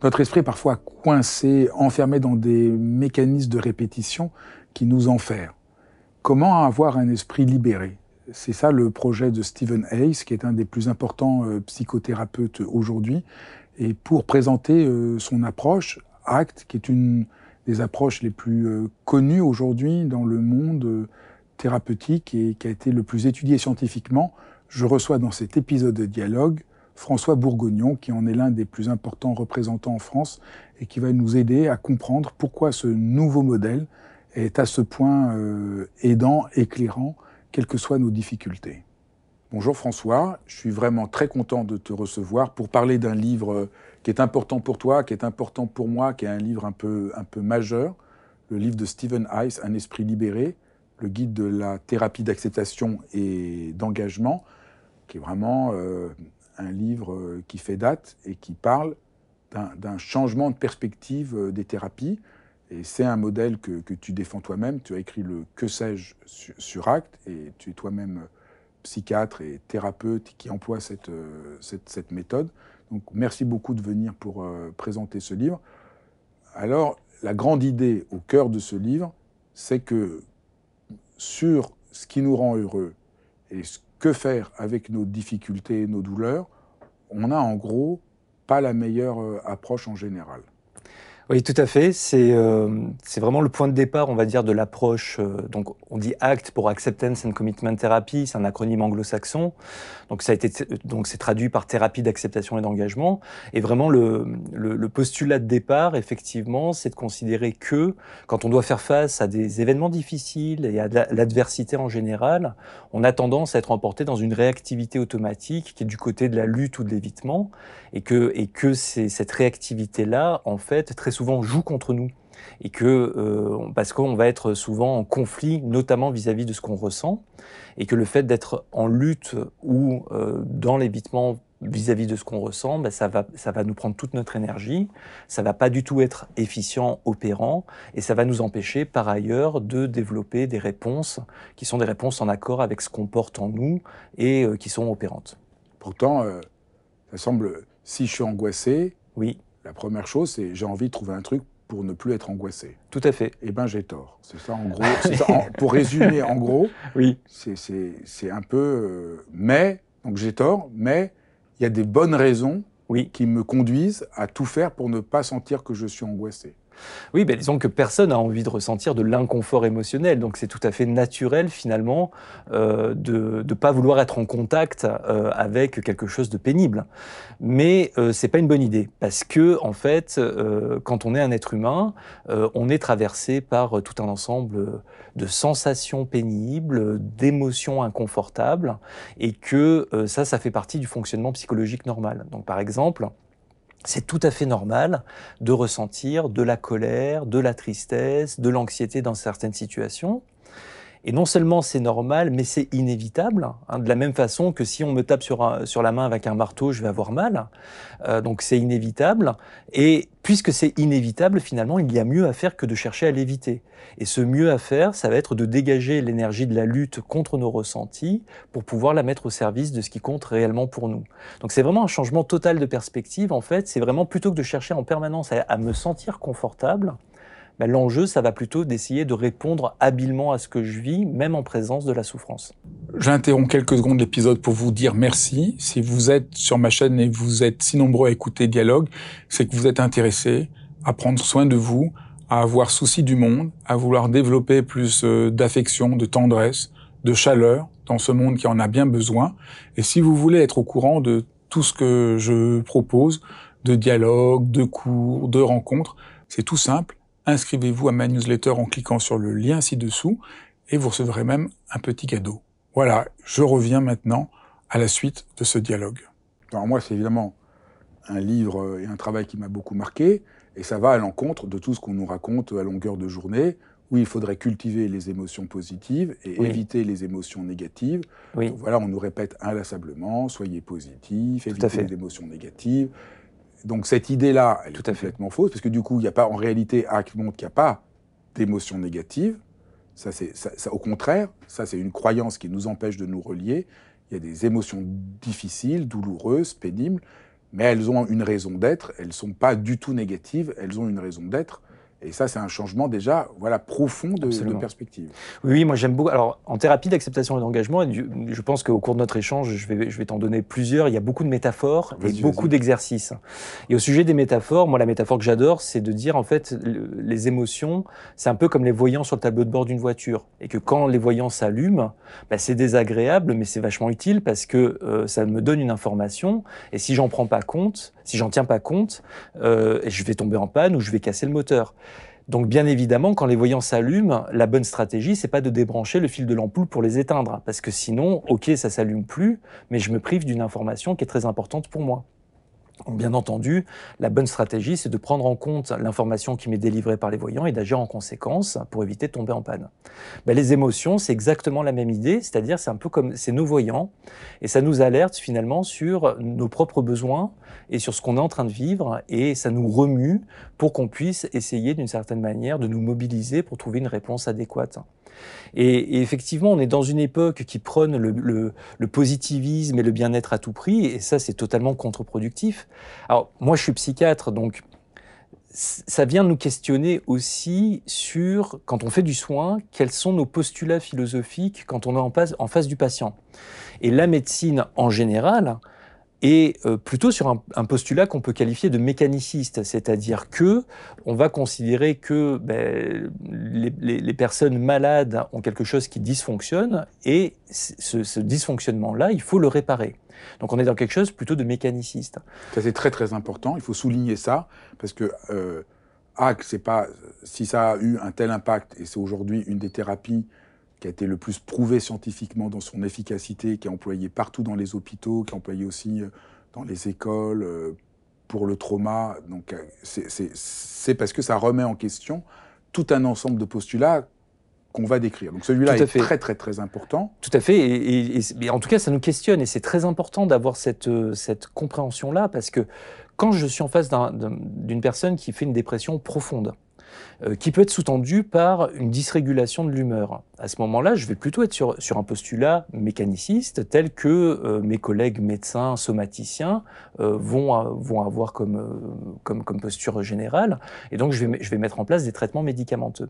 Notre esprit est parfois coincé, enfermé dans des mécanismes de répétition qui nous enferment. Comment avoir un esprit libéré? C'est ça le projet de Stephen Hayes, qui est un des plus importants euh, psychothérapeutes aujourd'hui. Et pour présenter euh, son approche, ACT, qui est une des approches les plus euh, connues aujourd'hui dans le monde thérapeutique et qui a été le plus étudié scientifiquement, je reçois dans cet épisode de dialogue François Bourgognon, qui en est l'un des plus importants représentants en France et qui va nous aider à comprendre pourquoi ce nouveau modèle est à ce point euh, aidant, éclairant, quelles que soient nos difficultés. Bonjour François, je suis vraiment très content de te recevoir pour parler d'un livre qui est important pour toi, qui est important pour moi, qui est un livre un peu, un peu majeur, le livre de Stephen Heiss, Un esprit libéré, le guide de la thérapie d'acceptation et d'engagement, qui est vraiment euh, un livre euh, qui fait date et qui parle d'un changement de perspective euh, des thérapies. Et c'est un modèle que, tu défends toi-même. Tu as écrit le Que sais-je sur, Acte et tu es toi-même psychiatre et thérapeute qui emploie euh, cette, méthode. Donc merci beaucoup de venir pour présenter ce livre. Alors, la grande idée au cœur de ce livre, c'est que sur ce qui nous rend heureux et ce que faire avec nos difficultés et nos douleurs, on a en gros pas la meilleure euh, approche en général. Oui, tout à fait. C'est euh, vraiment le point de départ, on va dire, de l'approche. Euh, donc, on dit ACT pour Acceptance and Commitment Therapy. C'est un acronyme anglo-saxon. Donc, ça a été donc c'est traduit par thérapie d'acceptation et d'engagement. Et vraiment, le, le, le, postulat de départ, effectivement, c'est de considérer que quand on doit faire face à des événements difficiles et à l'adversité en général, on a tendance à être emporté dans une réactivité automatique qui est du côté de la lutte ou de l'évitement, et que et que c'est cette réactivité-là, en fait, très souvent joue contre nous et que euh, parce qu'on va être souvent en conflit, notamment vis-à-vis de ce qu'on ressent, et que le fait d'être en lutte ou euh, dans l'évitement vis-à-vis de ce qu'on ressent, ben ça va ça va nous prendre toute notre énergie, ça va pas du tout être efficient, opérant, et ça va nous empêcher par ailleurs de développer des réponses qui sont des réponses en accord avec ce qu'on porte en nous et euh, qui sont opérantes. Pourtant, ça semble si je suis angoissé, oui la première chose, c'est j'ai envie de trouver un truc pour ne plus être angoissé. Tout à fait. Eh ben, j'ai tort. C'est ça, en gros. pour résumer, en gros, oui. c'est un peu. Euh, mais, donc j'ai tort, mais il y a des bonnes raisons oui. qui me conduisent à tout faire pour ne pas sentir que je suis angoissé. Oui, ben, disons que personne n'a envie de ressentir de l'inconfort émotionnel, donc c'est tout à fait naturel finalement euh, de ne pas vouloir être en contact euh, avec quelque chose de pénible. Mais euh, c'est pas une bonne idée parce que en fait, euh, quand on est un être humain, on est traversé par tout un ensemble de sensations pénibles, d'émotions inconfortables, et que ça, ça fait partie du fonctionnement psychologique normal. Donc par exemple, c'est tout à fait normal de ressentir de la colère, de la tristesse, de l'anxiété dans certaines situations. Et non seulement c'est normal, mais c'est inévitable. Hein, de la même façon que si on me tape sur, sur la main avec un marteau, je vais avoir mal. Euh, donc c'est inévitable. Et puisque c'est inévitable, finalement, il y a mieux à faire que de chercher à l'éviter. Et ce mieux à faire, ça va être de dégager l'énergie de la lutte contre nos ressentis pour pouvoir la mettre au service de ce qui compte réellement pour nous. Donc c'est vraiment un changement total de perspective. En fait, c'est vraiment plutôt que de chercher en permanence à, à me sentir confortable, ben, l'enjeu, ça va plutôt d'essayer de répondre habilement à ce que je vis, même en présence de la souffrance. J'interromps quelques secondes l'épisode pour vous dire merci. Si vous êtes sur ma chaîne et vous êtes si nombreux à écouter Dialogue, c'est que vous êtes intéressé à prendre soin de vous, à avoir souci du monde, à vouloir développer plus euh, d'affection, de tendresse, de chaleur dans ce monde qui en a bien besoin. Et si vous voulez être au courant de tout ce que je propose, de dialogue, de cours, de rencontres, c'est tout simple. Inscrivez-vous à ma newsletter en cliquant sur le lien ci-dessous et vous recevrez même un petit cadeau. Voilà, je reviens maintenant à la suite de ce dialogue. Alors moi, c'est évidemment un livre et un travail qui m'a beaucoup marqué, et ça va à l'encontre de tout ce qu'on nous raconte à longueur de journée, où il faudrait cultiver les émotions positives et éviter les émotions négatives. Oui. voilà, on nous répète inlassablement, soyez positif, évitez les émotions négatives. Donc cette idée-là, elle est complètement fausse, parce que du coup, il n'y a pas, en réalité, Hack montre qu'il n'y a pas d'émotions négatives. Ça, c'est, ça, au contraire, ça, c'est une croyance qui nous empêche de nous relier. Il y a des émotions difficiles, douloureuses, pénibles, mais elles ont une raison d'être. Elles ne sont pas du tout négatives, elles ont une raison d'être. Et ça, c'est un changement déjà voilà, profond de, de perspective. Oui, moi j'aime beaucoup. Alors, en thérapie d'acceptation et d'engagement, je pense qu'au cours de notre échange, je vais, je vais t'en donner plusieurs. Il y a beaucoup de métaphores et beaucoup d'exercices. Et au sujet des métaphores, moi, la métaphore que j'adore, c'est de dire en fait, les émotions, c'est un peu comme les voyants sur le tableau de bord d'une voiture. Et que quand les voyants s'allument, bah, c'est désagréable, mais c'est vachement utile parce que euh, ça me donne une information. Et si j'en prends pas compte, si j'en tiens pas compte, euh, je vais tomber en panne ou je vais casser le moteur. Donc bien évidemment, quand les voyants s'allument, la bonne stratégie, c'est pas de débrancher le fil de l'ampoule pour les éteindre, parce que sinon, ok, ça s'allume plus, mais je me prive d'une information qui est très importante pour moi. Bien entendu, la bonne stratégie, c'est de prendre en compte l'information qui m'est délivrée par les voyants et d'agir en conséquence pour éviter de tomber en panne. Ben, les émotions, c'est exactement la même idée, c'est-à-dire c'est un peu comme c'est nos voyants et ça nous alerte finalement sur nos propres besoins et sur ce qu'on est en train de vivre et ça nous remue pour qu'on puisse essayer d'une certaine manière de nous mobiliser pour trouver une réponse adéquate. Et, effectivement, on est dans une époque qui prône le, positivisme et le bien-être à tout prix, et ça, c'est totalement contre-productif. Alors, moi, je suis psychiatre, donc ça vient nous questionner aussi sur, quand on fait du soin, quels sont nos postulats philosophiques quand on est en face du patient. Et la médecine, en général, et euh, plutôt sur un, postulat qu'on peut qualifier de mécaniciste, c'est-à-dire que on va considérer que ben, les, personnes malades ont quelque chose qui dysfonctionne et ce, dysfonctionnement-là, il faut le réparer. Donc on est dans quelque chose plutôt de mécaniciste. Ça c'est très très important. Il faut souligner ça parce que euh, c'est pas si ça a eu un tel impact et c'est aujourd'hui une des thérapies qui a été le plus prouvé scientifiquement dans son efficacité, qui est employé partout dans les hôpitaux, qui est employé aussi euh, dans les écoles euh, pour le trauma. Donc euh, c'est parce que ça remet en question tout un ensemble de postulats qu'on va décrire. Donc celui-là est très très très important. Tout à fait. Et, et, en tout cas, ça nous questionne et c'est très important d'avoir cette, cette compréhension-là parce que quand je suis en face d'une personne qui fait une dépression profonde, qui peut être sous-tendu par une dysrégulation de l'humeur. À ce moment-là, je vais plutôt être sur, sur un postulat mécaniciste tel que euh, mes collègues médecins, somaticiens euh, vont, vont avoir comme, comme, comme posture générale, et donc je vais, je vais mettre en place des traitements médicamenteux.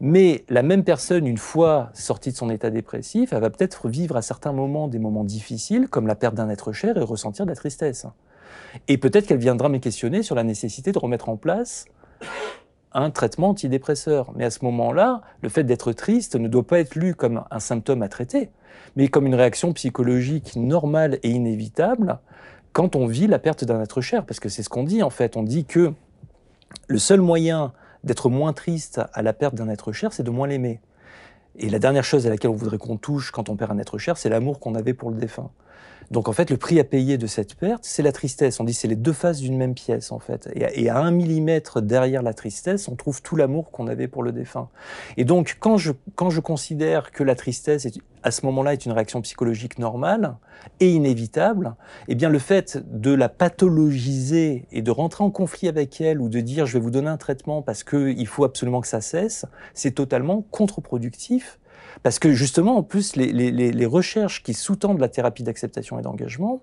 Mais la même personne, une fois sortie de son état dépressif, elle va peut-être vivre à certains moments des moments difficiles, comme la perte d'un être cher, et ressentir de la tristesse. Et peut-être qu'elle viendra me questionner sur la nécessité de remettre en place un traitement antidépresseur. Mais à ce moment-là, le fait d'être triste ne doit pas être lu comme un symptôme à traiter, mais comme une réaction psychologique normale et inévitable quand on vit la perte d'un être cher. Parce que c'est ce qu'on dit en fait. On dit que le seul moyen d'être moins triste à la perte d'un être cher, c'est de moins l'aimer. Et la dernière chose à laquelle on voudrait qu'on touche quand on perd un être cher, c'est l'amour qu'on avait pour le défunt. Donc en fait, le prix à payer de cette perte, c'est la tristesse. On dit c'est les deux faces d'une même pièce en fait. Et à, un millimètre derrière la tristesse, on trouve tout l'amour qu'on avait pour le défunt. Et donc quand je, quand je considère que la tristesse est, à ce moment-là est une réaction psychologique normale et inévitable, eh bien le fait de la pathologiser et de rentrer en conflit avec elle ou de dire je vais vous donner un traitement parce qu'il faut absolument que ça cesse, c'est totalement contre-productif parce que justement, en plus, les, recherches qui sous-tendent la thérapie d'acceptation et d'engagement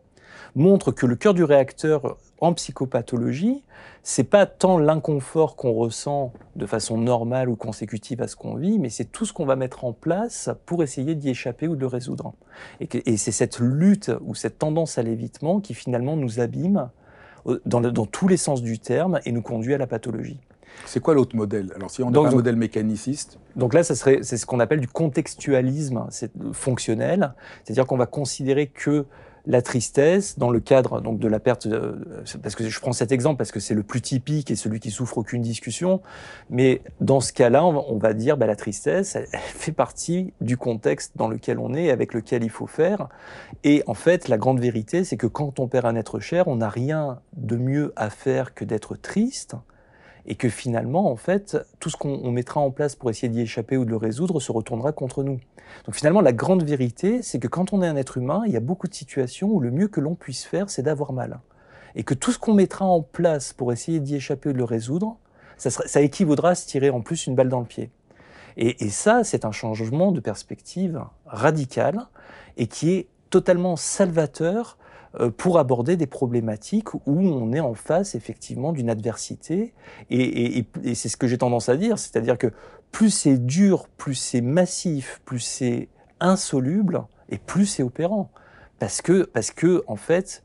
montrent que le cœur du réacteur en psychopathologie, c'est pas tant l'inconfort qu'on ressent de façon normale ou consécutive à ce qu'on vit, mais c'est tout ce qu'on va mettre en place pour essayer d'y échapper ou de le résoudre. Et, c'est cette lutte ou cette tendance à l'évitement qui finalement nous abîme euh, dans tous les sens du terme et nous conduit à la pathologie. C'est quoi l'autre modèle? Alors, si on a un modèle mécaniciste. Donc là, ça serait, c'est ce qu'on appelle du contextualisme fonctionnel, c'est-à-dire qu'on va considérer que la tristesse dans le cadre donc de la perte euh, parce que je prends cet exemple parce que c'est le plus typique et celui qui souffre aucune discussion. Mais dans ce cas-là on va dire bah, la tristesse elle, fait partie du contexte dans lequel on est avec lequel il faut faire. Et en fait la grande vérité c'est que quand on perd un être cher on n'a rien de mieux à faire que d'être triste et que finalement, en fait, tout ce qu'on mettra en place pour essayer d'y échapper ou de le résoudre se retournera contre nous. Donc finalement, la grande vérité, c'est que quand on est un être humain, il y a beaucoup de situations où le mieux que l'on puisse faire, c'est d'avoir mal. Et que tout ce qu'on mettra en place pour essayer d'y échapper ou de le résoudre, ça, équivaudra à se tirer en plus une balle dans le pied. Et, ça, c'est un changement de perspective radical et qui est totalement salvateur pour aborder des problématiques où on est en face effectivement d'une adversité. Et, c'est ce que j'ai tendance à dire, c'est-à-dire que plus c'est dur, plus c'est massif, plus c'est insoluble, et plus c'est opérant. Parce que, parce que, en fait,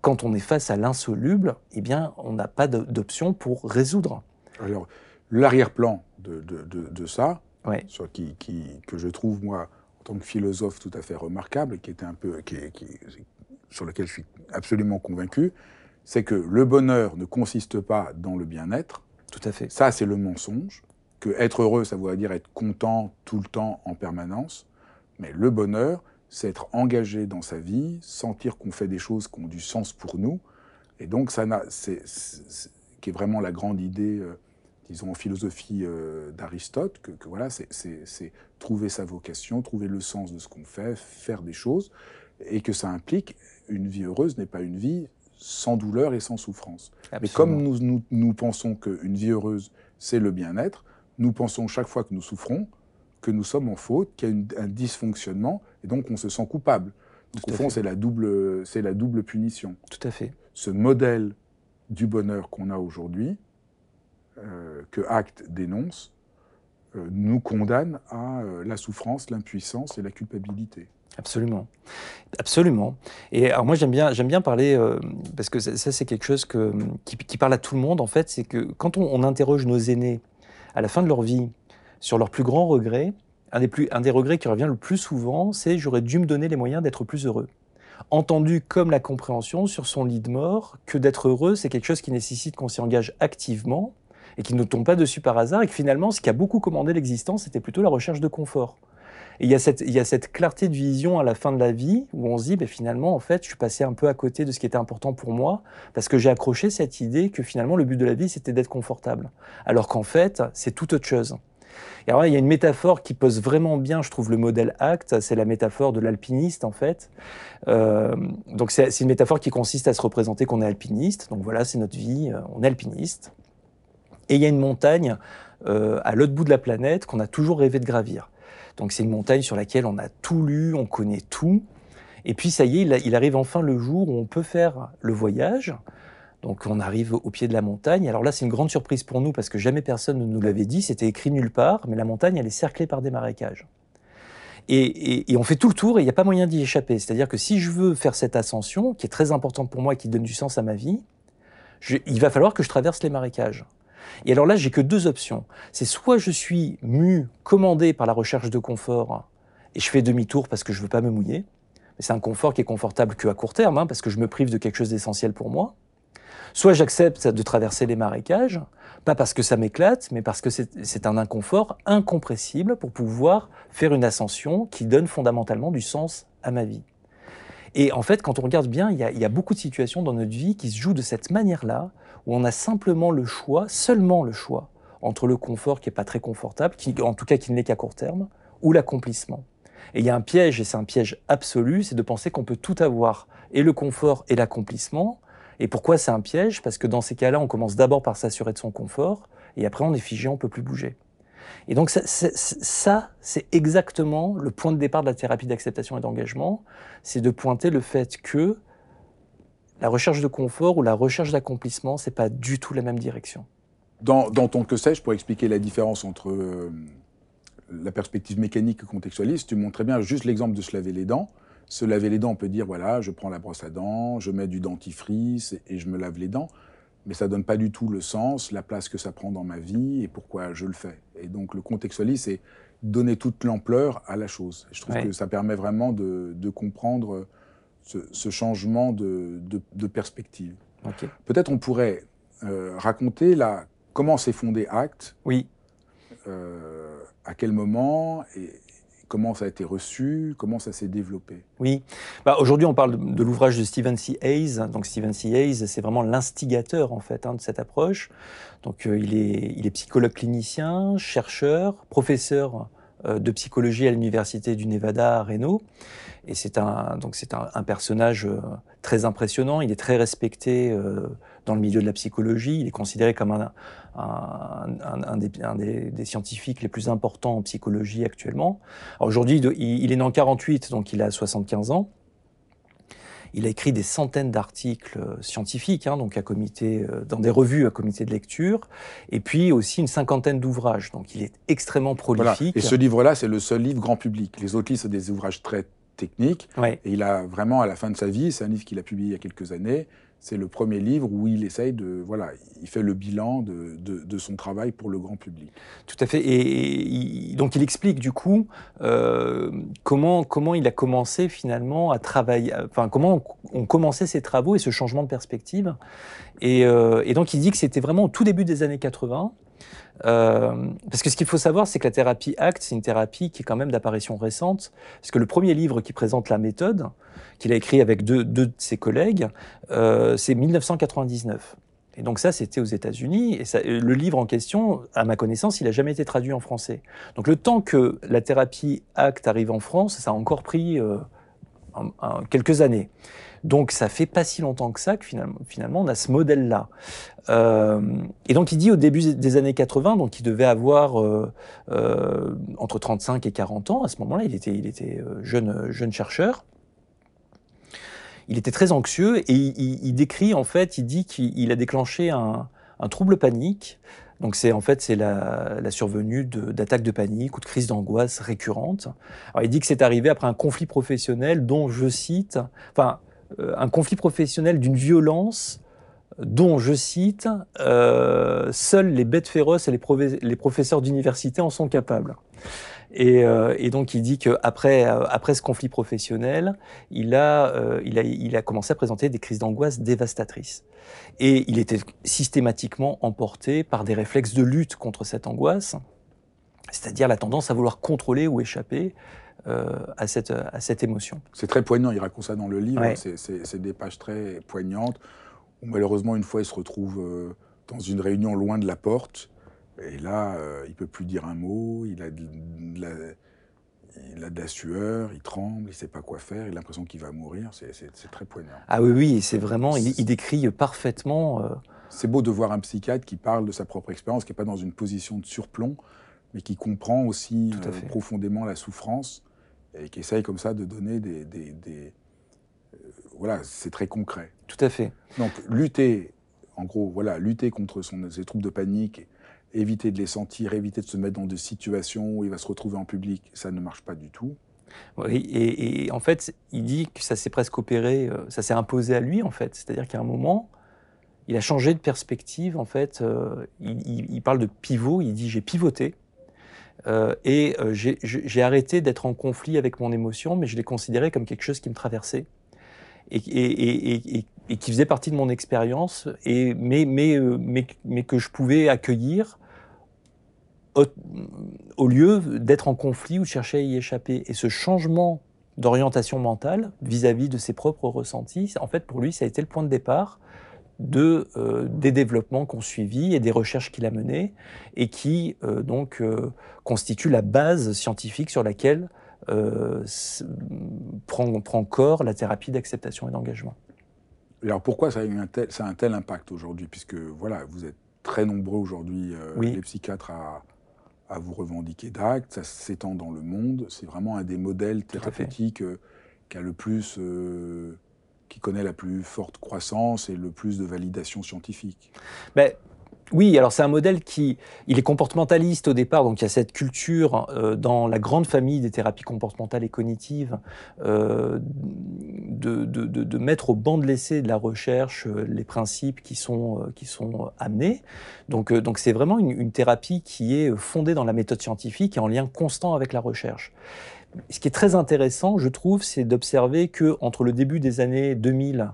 quand on est face à l'insoluble, eh bien, on n'a pas d'option pour résoudre. Alors, l'arrière-plan de, de, ça, qui, qui, que je trouve, moi, en tant que philosophe tout à fait remarquable, qui était un peu, qui, qui, sur lequel je suis absolument convaincu, c'est que le bonheur ne consiste pas dans le bien-être. Tout à fait. Ça, c'est le mensonge. Que être heureux, ça veut dire être content tout le temps, en permanence. Mais le bonheur, c'est être engagé dans sa vie, sentir qu'on fait des choses qui ont du sens pour nous. Et donc, ça c'est, qui est vraiment la grande idée, euh, disons, en philosophie euh, d'Aristote, que, que, voilà, c'est trouver sa vocation, trouver le sens de ce qu'on fait, faire des choses, et que ça implique une vie heureuse n'est pas une vie sans douleur et sans souffrance. Mais comme nous, nous, pensons qu'une vie heureuse, c'est le bien-être, nous pensons chaque fois que nous souffrons que nous sommes en faute, qu'il y a un dysfonctionnement, et donc on se sent coupable. Donc au fond, c'est la, double, la double punition. Tout à fait. Ce modèle du bonheur qu'on a aujourd'hui, euh, que Acte dénonce, euh, nous condamne à euh, la souffrance, l'impuissance et la culpabilité. Absolument, absolument. Et alors moi j'aime bien, j'aime bien parler euh, parce que ça, c'est quelque chose que, qui, parle à tout le monde en fait, c'est que quand on, interroge nos aînés à la fin de leur vie sur leurs plus grands regrets, un des, plus, un des regrets qui revient le plus souvent, c'est j'aurais dû me donner les moyens d'être plus heureux. Entendu comme la compréhension sur son lit de mort que d'être heureux, c'est quelque chose qui nécessite qu'on s'y engage activement et qui ne tombe pas dessus par hasard et que finalement ce qui a beaucoup commandé l'existence, c'était plutôt la recherche de confort. Et il y, a cette, il y a cette clarté de vision à la fin de la vie où on se dit, ben, finalement, en fait, je suis passé un peu à côté de ce qui était important pour moi parce que j'ai accroché cette idée que finalement, le but de la vie, c'était d'être confortable. Alors qu'en fait, c'est tout autre chose. Et alors, il y a une métaphore qui pose vraiment bien, je trouve, le modèle acte. C'est la métaphore de l'alpiniste, en fait. Euh, donc, c'est une métaphore qui consiste à se représenter qu'on est alpiniste. Donc, voilà, c'est notre vie, euh, on est alpiniste. Et il y a une montagne euh, à l'autre bout de la planète qu'on a toujours rêvé de gravir. Donc c'est une montagne sur laquelle on a tout lu, on connaît tout. Et puis ça y est, il, arrive enfin le jour où on peut faire le voyage. Donc on arrive au pied de la montagne. Alors là, c'est une grande surprise pour nous parce que jamais personne ne nous l'avait dit. C'était écrit nulle part, mais la montagne, elle est cerclée par des marécages. Et, on fait tout le tour et il n'y a pas moyen d'y échapper. C'est-à-dire que si je veux faire cette ascension, qui est très importante pour moi et qui donne du sens à ma vie, il va falloir que je traverse les marécages. Et alors là, j'ai que deux options. C'est soit je suis mu, commandé par la recherche de confort, et je fais demi-tour parce que je veux pas me mouiller. Mais c'est un confort qui est confortable que à court terme, hein, parce que je me prive de quelque chose d'essentiel pour moi. Soit j'accepte de traverser les marécages, pas parce que ça m'éclate, mais parce que c'est un inconfort incompressible pour pouvoir faire une ascension qui donne fondamentalement du sens à ma vie. Et en fait, quand on regarde bien, il y a beaucoup de situations dans notre vie qui se jouent de cette manière-là, où on a simplement le choix, seulement le choix, entre le confort qui n'est pas très confortable, qui, en tout cas qui ne l'est qu'à court terme, ou l'accomplissement. Et il y a un piège, et c'est un piège absolu, c'est de penser qu'on peut tout avoir, et le confort et l'accomplissement. Et pourquoi c'est un piège? Parce que dans ces cas-là, on commence d'abord par s'assurer de son confort, et après on est figé, on peut plus bouger. Et donc ça, c'est exactement le point de départ de la thérapie d'acceptation et d'engagement, c'est de pointer le fait que la recherche de confort ou la recherche d'accomplissement, c'est pas du tout la même direction. Dans, ton que sais-je, pour expliquer la différence entre euh, la perspective mécanique et contextualiste, tu montres très bien juste l'exemple de se laver les dents. Se laver les dents, on peut dire, voilà, je prends la brosse à dents, je mets du dentifrice et je me lave les dents. mais ça donne pas du tout le sens, la place que ça prend dans ma vie et pourquoi je le fais. Et donc le contextualisme, c'est donner toute l'ampleur à la chose. je trouve que ça permet vraiment de, comprendre ce, changement de, perspective. Peut-être on pourrait euh, raconter la, comment s'est fondé Acte. Oui. Euh, à quel moment et, comment ça a été reçu, comment ça s'est développé? Oui, bah, aujourd'hui on parle de, l'ouvrage de Stephen C. Hayes. Donc Stephen C. Hayes, c'est vraiment l'instigateur en fait hein, de cette approche. Donc euh, il, est, il est psychologue clinicien, chercheur, professeur de psychologie à l'université du Nevada à Reno. Et c'est un, donc c'est un, personnage euh, très impressionnant. Il est très respecté dans le milieu de la psychologie. Il est considéré comme un, un, des, scientifiques les plus importants en psychologie actuellement. Aujourd'hui, il, est né en 48, donc il a 75 ans. Il a écrit des centaines d'articles euh, scientifiques, hein, donc à comité, euh, dans des revues à comité de lecture, et puis aussi une cinquantaine d'ouvrages. Donc il est extrêmement prolifique. Et ce livre-là, c'est le seul livre grand public. Les autres livres, c'est des ouvrages très techniques. Et il a vraiment, à la fin de sa vie, c'est un livre qu'il a publié il y a quelques années, c'est le premier livre où il essaye de. Voilà, il fait le bilan de, de, son travail pour le grand public. Tout à fait. Et, donc il explique du coup euh, comment, comment il a commencé finalement à travailler. Enfin, comment ont commencé ses travaux et ce changement de perspective. Et, euh, et donc il dit que c'était vraiment au tout début des années 80. Euh, parce que ce qu'il faut savoir, c'est que la thérapie ACT, c'est une thérapie qui est quand même d'apparition récente. Parce que le premier livre qui présente la méthode, qu'il a écrit avec deux, de ses collègues, euh, c'est 1999. Et donc ça, c'était aux États-Unis. Et ça, le livre en question, à ma connaissance, il n'a jamais été traduit en français. Donc le temps que la thérapie ACT arrive en France, ça a encore pris euh, quelques années. Donc ça fait pas si longtemps que ça que finalement, finalement on a ce modèle-là. Euh, et donc il dit au début des années 80, donc il devait avoir euh, euh, entre 35 et 40 ans. À ce moment-là, il était, il était euh, jeune, jeune chercheur. Il était très anxieux et il, il, décrit en fait, il dit qu'il a déclenché un, un trouble panique. Donc c'est en fait c'est la, la, survenue d'attaques de, de, panique ou de crises d'angoisse récurrentes. Alors il dit que c'est arrivé après un conflit professionnel dont je cite, enfin euh, un conflit professionnel d'une violence dont, je cite, euh, seuls les bêtes féroces et les, professeurs d'université en sont capables. Et, euh, donc il dit qu'après après ce conflit professionnel, il, a, il a commencé à présenter des crises d'angoisse dévastatrices. Et il était systématiquement emporté par des réflexes de lutte contre cette angoisse, c'est-à-dire la tendance à vouloir contrôler ou échapper euh, à, cette, à cette émotion. C'est très poignant, il raconte ça dans le livre, c'est des pages très poignantes, où malheureusement une fois il se retrouve euh, dans une réunion loin de la porte, et là euh, il peut plus dire un mot, il a de, la, il a de la sueur, il tremble, il sait pas quoi faire, il a l'impression qu'il va mourir, c'est très poignant. Ah oui, oui, c'est vraiment, il, décrit parfaitement... C'est beau de voir un psychiatre qui parle de sa propre expérience, qui n'est pas dans une position de surplomb, mais qui comprend aussi profondément la souffrance et qui essaye comme ça de donner des... des, euh, voilà, c'est très concret. Tout à fait. Donc lutter, en gros, voilà, lutter contre son, ses troubles de panique, éviter de les sentir, éviter de se mettre dans des situations où il va se retrouver en public, ça ne marche pas du tout. Oui, et, en fait, il dit que ça s'est presque opéré, euh, ça s'est imposé à lui, en fait. C'est-à-dire qu'à un moment, il a changé de perspective, en fait. Euh, il, il, parle de pivot, il dit j'ai pivoté. Euh, et euh, j'ai arrêté d'être en conflit avec mon émotion, mais je l'ai considéré comme quelque chose qui me traversait et, qui faisait partie de mon expérience, mais, mais, euh, mais, mais, que je pouvais accueillir au, lieu d'être en conflit ou de chercher à y échapper. Et ce changement d'orientation mentale vis-à-vis -vis de ses propres ressentis, en fait, pour lui, ça a été le point de départ de, euh, des développements qu'on suivi et des recherches qu'il a menées et qui euh, donc euh, constituent la base scientifique sur laquelle prend, prend corps la thérapie d'acceptation et d'engagement. Alors pourquoi ça a, un tel, ça a un tel impact aujourd'hui? Puisque voilà, vous êtes très nombreux aujourd'hui, les psychiatres, à, à, vous revendiquer d'actes, ça s'étend dans le monde. C'est vraiment un des modèles thérapeutiques qui a le plus qui connaît la plus forte croissance et le plus de validation scientifique ben, Oui, alors c'est un modèle qui, il est comportementaliste au départ, donc il y a cette culture euh, dans la grande famille des thérapies comportementales et cognitives euh, de, de, de, mettre au banc de l'essai de la recherche euh, les principes qui sont, qui sont amenés. Donc donc c'est vraiment une, une, thérapie qui est fondée dans la méthode scientifique et en lien constant avec la recherche. Ce qui est très intéressant, je trouve, c'est d'observer que entre le début des années 2000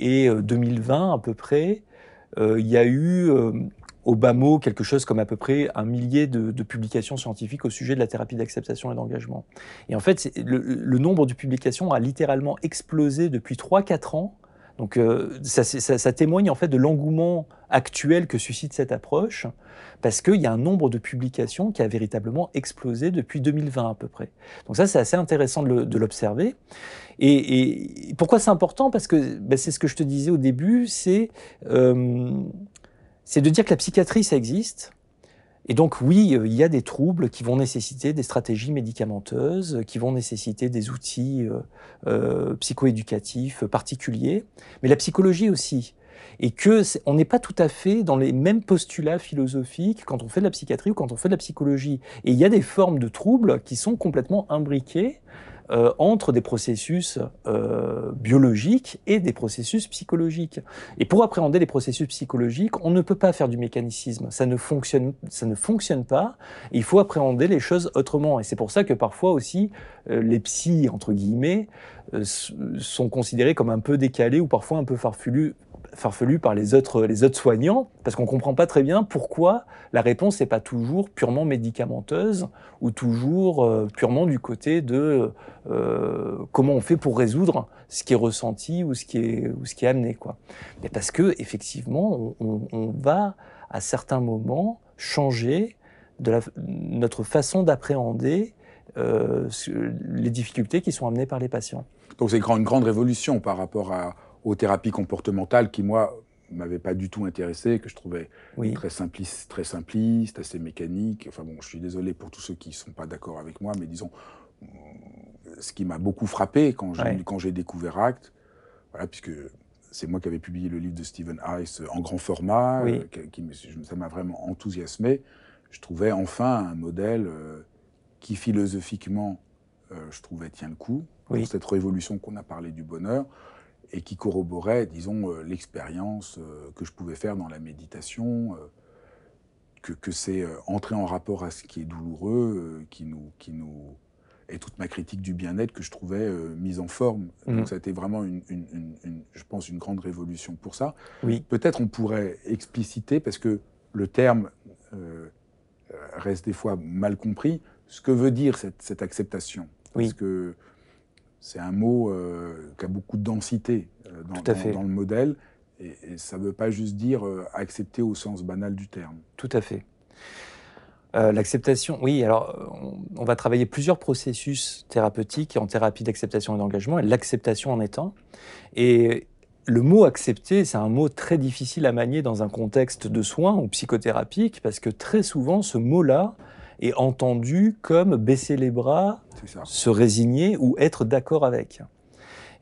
et 2020 à peu près, euh, il y a eu euh, au bas mot quelque chose comme à peu près un millier de, publications scientifiques au sujet de la thérapie d'acceptation et d'engagement. Et en fait, le, nombre de publications a littéralement explosé depuis 3-4 ans. Donc euh, ça, témoigne en fait de l'engouement actuel que suscite cette approche, parce qu'il y a un nombre de publications qui a véritablement explosé depuis 2020 à peu près. Donc ça, c'est assez intéressant de l'observer. Et, pourquoi c'est important? Parce que ben, c'est ce que je te disais au début, euh, c'est de dire que la psychiatrie, ça existe. Et donc oui, euh, il y a des troubles qui vont nécessiter des stratégies médicamenteuses, qui vont nécessiter des outils euh, euh psychoéducatifs particuliers, mais la psychologie aussi. Et que on n'est pas tout à fait dans les mêmes postulats philosophiques quand on fait de la psychiatrie ou quand on fait de la psychologie. Et il y a des formes de troubles qui sont complètement imbriquées euh, entre des processus euh, biologiques et des processus psychologiques. Et pour appréhender les processus psychologiques, on ne peut pas faire du mécanicisme. Ça ne fonctionne, ça ne fonctionne pas. Il faut appréhender les choses autrement. Et c'est pour ça que parfois aussi, euh, les psys, entre guillemets, euh, sont considérés comme un peu décalés ou parfois un peu farfelus farfelu par les autres, les autres soignants, parce qu'on ne comprend pas très bien pourquoi la réponse n'est pas toujours purement médicamenteuse ou toujours euh, purement du côté de euh, comment on fait pour résoudre ce qui est ressenti ou ce qui est, ou ce qui est amené. Quoi. Mais parce que effectivement, on, va à certains moments changer de la, notre façon d'appréhender euh, les difficultés qui sont amenées par les patients. Donc c'est une grande révolution par rapport à, aux thérapies comportementales qui, moi, m'avaient pas du tout intéressé, que je trouvais très, simpliste, très simpliste, assez mécanique. Enfin bon, je suis désolé pour tous ceux qui ne sont pas d'accord avec moi, mais disons, ce qui m'a beaucoup frappé quand j'ai, quand j'ai découvert Act, voilà, puisque c'est moi qui avais publié le livre de Stephen Heiss en grand format, euh, qui, ça m'a vraiment enthousiasmé. Je trouvais enfin un modèle euh, qui philosophiquement, je trouvais, tient le coup, pour cette révolution qu'on a parlé du bonheur et qui corroborait, disons, euh, l'expérience euh, que je pouvais faire dans la méditation, euh, que, que c'est entrer en rapport à ce qui est douloureux, qui nous, qui nous, et toute ma critique du bien-être que je trouvais mise en forme. Mmh. Donc ça a été vraiment, une, une, une, je pense, une grande révolution pour ça. Oui. Peut-être on pourrait expliciter, parce que le terme reste des fois mal compris, ce que veut dire cette, cette acceptation. Parce que c'est un mot euh, qui a beaucoup de densité euh, dans, le modèle. Et, ça ne veut pas juste dire euh, accepter au sens banal du terme. Tout à fait. L'acceptation, oui, alors on, va travailler plusieurs processus thérapeutiques en thérapie d'acceptation et d'engagement, et l'acceptation en un. Et le mot accepter, c'est un mot très difficile à manier dans un contexte de soins ou psychothérapique, parce que très souvent, ce mot-là est entendu comme baisser les bras, se résigner ou être d'accord avec.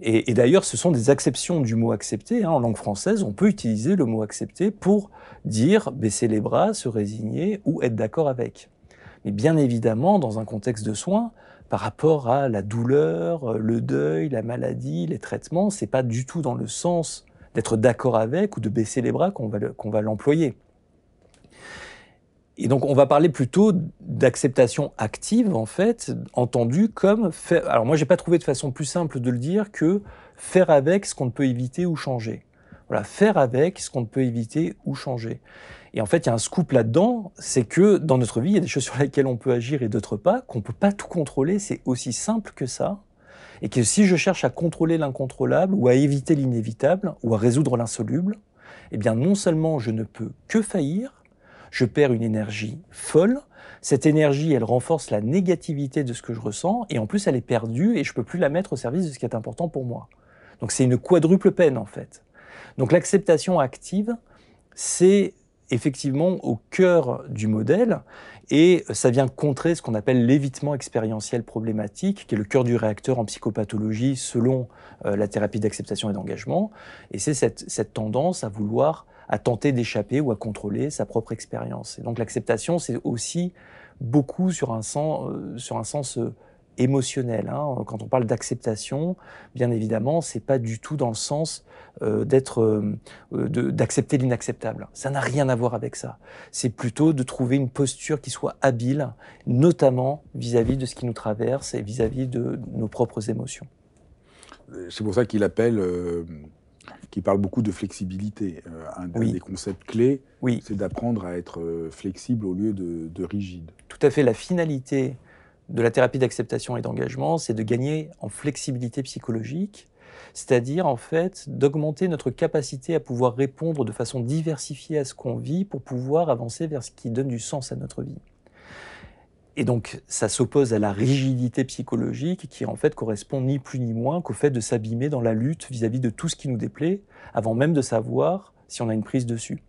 Et, d'ailleurs, ce sont des acceptions du mot accepter. Hein. En langue française, on peut utiliser le mot accepter pour dire baisser les bras, se résigner ou être d'accord avec. Mais bien évidemment, dans un contexte de soins, par rapport à la douleur, le deuil, la maladie, les traitements, c'est pas du tout dans le sens d'être d'accord avec ou de baisser les bras qu'on va, l'employer. Et donc, on va parler plutôt d'acceptation active, en fait, entendue comme faire. Alors, moi, j'ai pas trouvé de façon plus simple de le dire que faire avec ce qu'on ne peut éviter ou changer. Voilà, faire avec ce qu'on ne peut éviter ou changer. Et en fait, il y a un scoop là-dedans, c'est que dans notre vie, il y a des choses sur lesquelles on peut agir et d'autres pas, qu'on peut pas tout contrôler. C'est aussi simple que ça. Et que si je cherche à contrôler l'incontrôlable ou à éviter l'inévitable ou à résoudre l'insoluble, eh bien, non seulement je ne peux que faillir, je perds une énergie folle. Cette énergie, elle renforce la négativité de ce que je ressens, et en plus, elle est perdue, et je peux plus la mettre au service de ce qui est important pour moi. Donc c'est une quadruple peine, en fait. Donc l'acceptation active, c'est effectivement au cœur du modèle, et ça vient contrer ce qu'on appelle l'évitement expérientiel problématique, qui est le cœur du réacteur en psychopathologie selon euh, la thérapie d'acceptation et d'engagement. Et c'est cette, cette tendance à vouloir à tenter d'échapper ou à contrôler sa propre expérience. Et donc l'acceptation, c'est aussi beaucoup sur un sens, euh, sur un sens euh, émotionnel. Hein. Quand on parle d'acceptation, bien évidemment, c'est pas du tout dans le sens euh, d'être, euh, d'accepter l'inacceptable. Ça n'a rien à voir avec ça. C'est plutôt de trouver une posture qui soit habile, notamment vis-à-vis de ce qui nous traverse et vis-à-vis de nos propres émotions. C'est pour ça qu'il appelle, euh, qu'il parle beaucoup de flexibilité. un des concepts clés, oui. c'est d'apprendre à être flexible au lieu de, de rigide. Tout à fait. La finalité de la thérapie d'acceptation et d'engagement, c'est de gagner en flexibilité psychologique, c'est-à-dire en fait d'augmenter notre capacité à pouvoir répondre de façon diversifiée à ce qu'on vit pour pouvoir avancer vers ce qui donne du sens à notre vie. Et donc, ça s'oppose à la rigidité psychologique qui, en fait, correspond ni plus ni moins qu'au fait de s'abîmer dans la lutte vis-à-vis de tout ce qui nous déplaît, avant même de savoir si on a une prise dessus.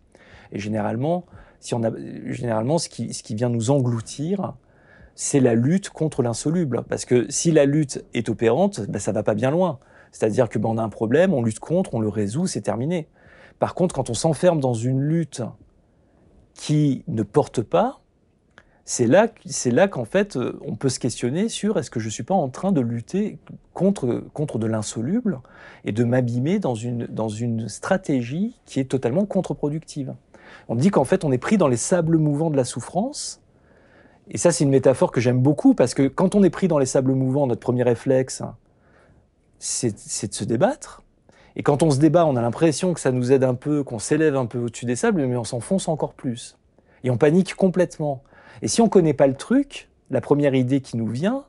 Et généralement, si on a, généralement ce, qui, ce qui vient nous engloutir, c'est la lutte contre l'insoluble. Parce que si la lutte est opérante, ben, ça va pas bien loin. C'est-à-dire que ben, on a un problème, on lutte contre, on le résout, c'est terminé. Par contre, quand on s'enferme dans une lutte qui ne porte pas, c'est là, c'est là qu'en fait, euh, on peut se questionner sur est-ce que je suis pas en train de lutter contre, contre de l'insoluble et de m'abîmer dans une, dans une stratégie qui est totalement contre-productive. On dit qu'en fait, on est pris dans les sables mouvants de la souffrance et ça, c'est une métaphore que j'aime beaucoup parce que quand on est pris dans les sables mouvants, notre premier réflexe, c'est de se débattre. Et quand on se débat, on a l'impression que ça nous aide un peu, qu'on s'élève un peu au-dessus des sables, mais on s'enfonce encore plus. Et on panique complètement. Et si on connaît pas le truc, la première idée qui nous vient,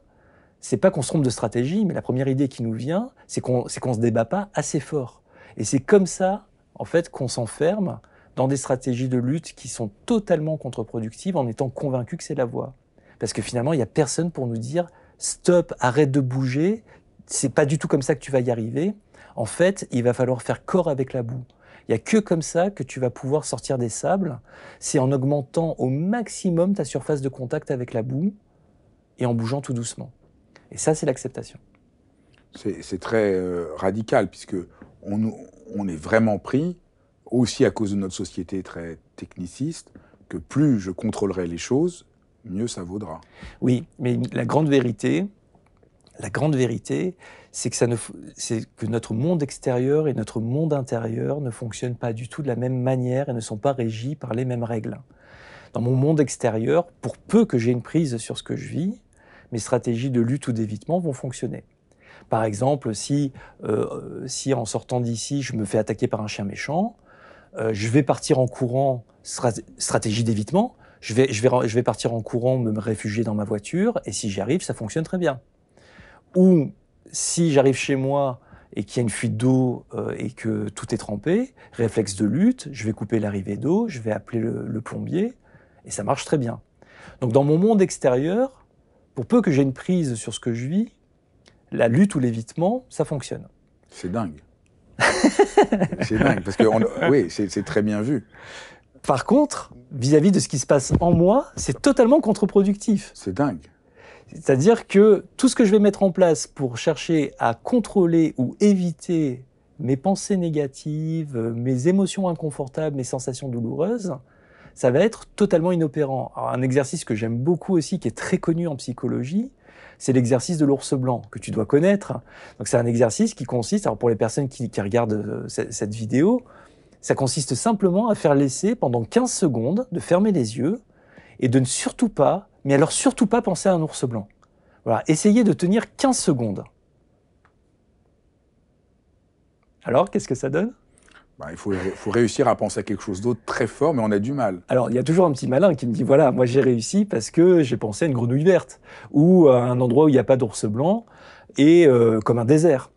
c'est pas qu'on se trompe de stratégie, mais la première idée qui nous vient, c'est qu'on qu'on se débat pas assez fort. Et c'est comme ça, en fait, qu'on s'enferme dans des stratégies de lutte qui sont totalement contre-productives en étant convaincu que c'est la voie. Parce que finalement, il n'y a personne pour nous dire stop, arrête de bouger, c'est pas du tout comme ça que tu vas y arriver. En fait, il va falloir faire corps avec la boue. Il n'y a que comme ça que tu vas pouvoir sortir des sables. C'est en augmentant au maximum ta surface de contact avec la boue et en bougeant tout doucement. Et ça, c'est l'acceptation. C'est très euh, radical puisque on est vraiment pris aussi à cause de notre société très techniciste, que plus je contrôlerai les choses, mieux ça vaudra. Oui, mais la grande vérité, la grande vérité, c'est que, notre monde extérieur et notre monde intérieur ne fonctionnent pas du tout de la même manière et ne sont pas régis par les mêmes règles. Dans mon monde extérieur, pour peu que j'ai une prise sur ce que je vis, mes stratégies de lutte ou d'évitement vont fonctionner. Par exemple, si, euh, si en sortant d'ici, je me fais attaquer par un chien méchant, euh, je vais partir en courant, stratégie d'évitement, je vais, je, vais, je vais partir en courant, me réfugier dans ma voiture, et si j'y arrive, ça fonctionne très bien. Ou si j'arrive chez moi et qu'il y a une fuite d'eau euh, et que tout est trempé, réflexe de lutte, je vais couper l'arrivée d'eau, je vais appeler le, le, plombier, et ça marche très bien. Donc dans mon monde extérieur, pour peu que j'ai une prise sur ce que je vis, la lutte ou l'évitement, ça fonctionne. C'est dingue. c'est dingue, parce que oui, c'est très bien vu. Par contre, vis-à-vis de ce qui se passe en moi, c'est totalement contre-productif. C'est dingue. C'est-à-dire que tout ce que je vais mettre en place pour chercher à contrôler ou éviter mes pensées négatives, mes émotions inconfortables, mes sensations douloureuses, ça va être totalement inopérant. un exercice que j'aime beaucoup aussi, qui est très connu en psychologie, c'est l'exercice de l'ours blanc que tu dois connaître. C'est un exercice qui consiste, alors pour les personnes qui, regardent euh, cette, vidéo, ça consiste simplement à faire l'essai pendant 15 secondes de fermer les yeux et de ne surtout pas, mais alors surtout pas penser à un ours blanc. Voilà, essayez de tenir 15 secondes. Alors, qu'est-ce que ça donne? Bah, il faut, faut, réussir à penser à quelque chose d'autre très fort, mais on a du mal. Alors, il y a toujours un petit malin qui me dit, voilà, moi j'ai réussi parce que j'ai pensé à une grenouille verte, ou à un endroit où il n'y a pas d'ours blanc, et euh, comme un désert.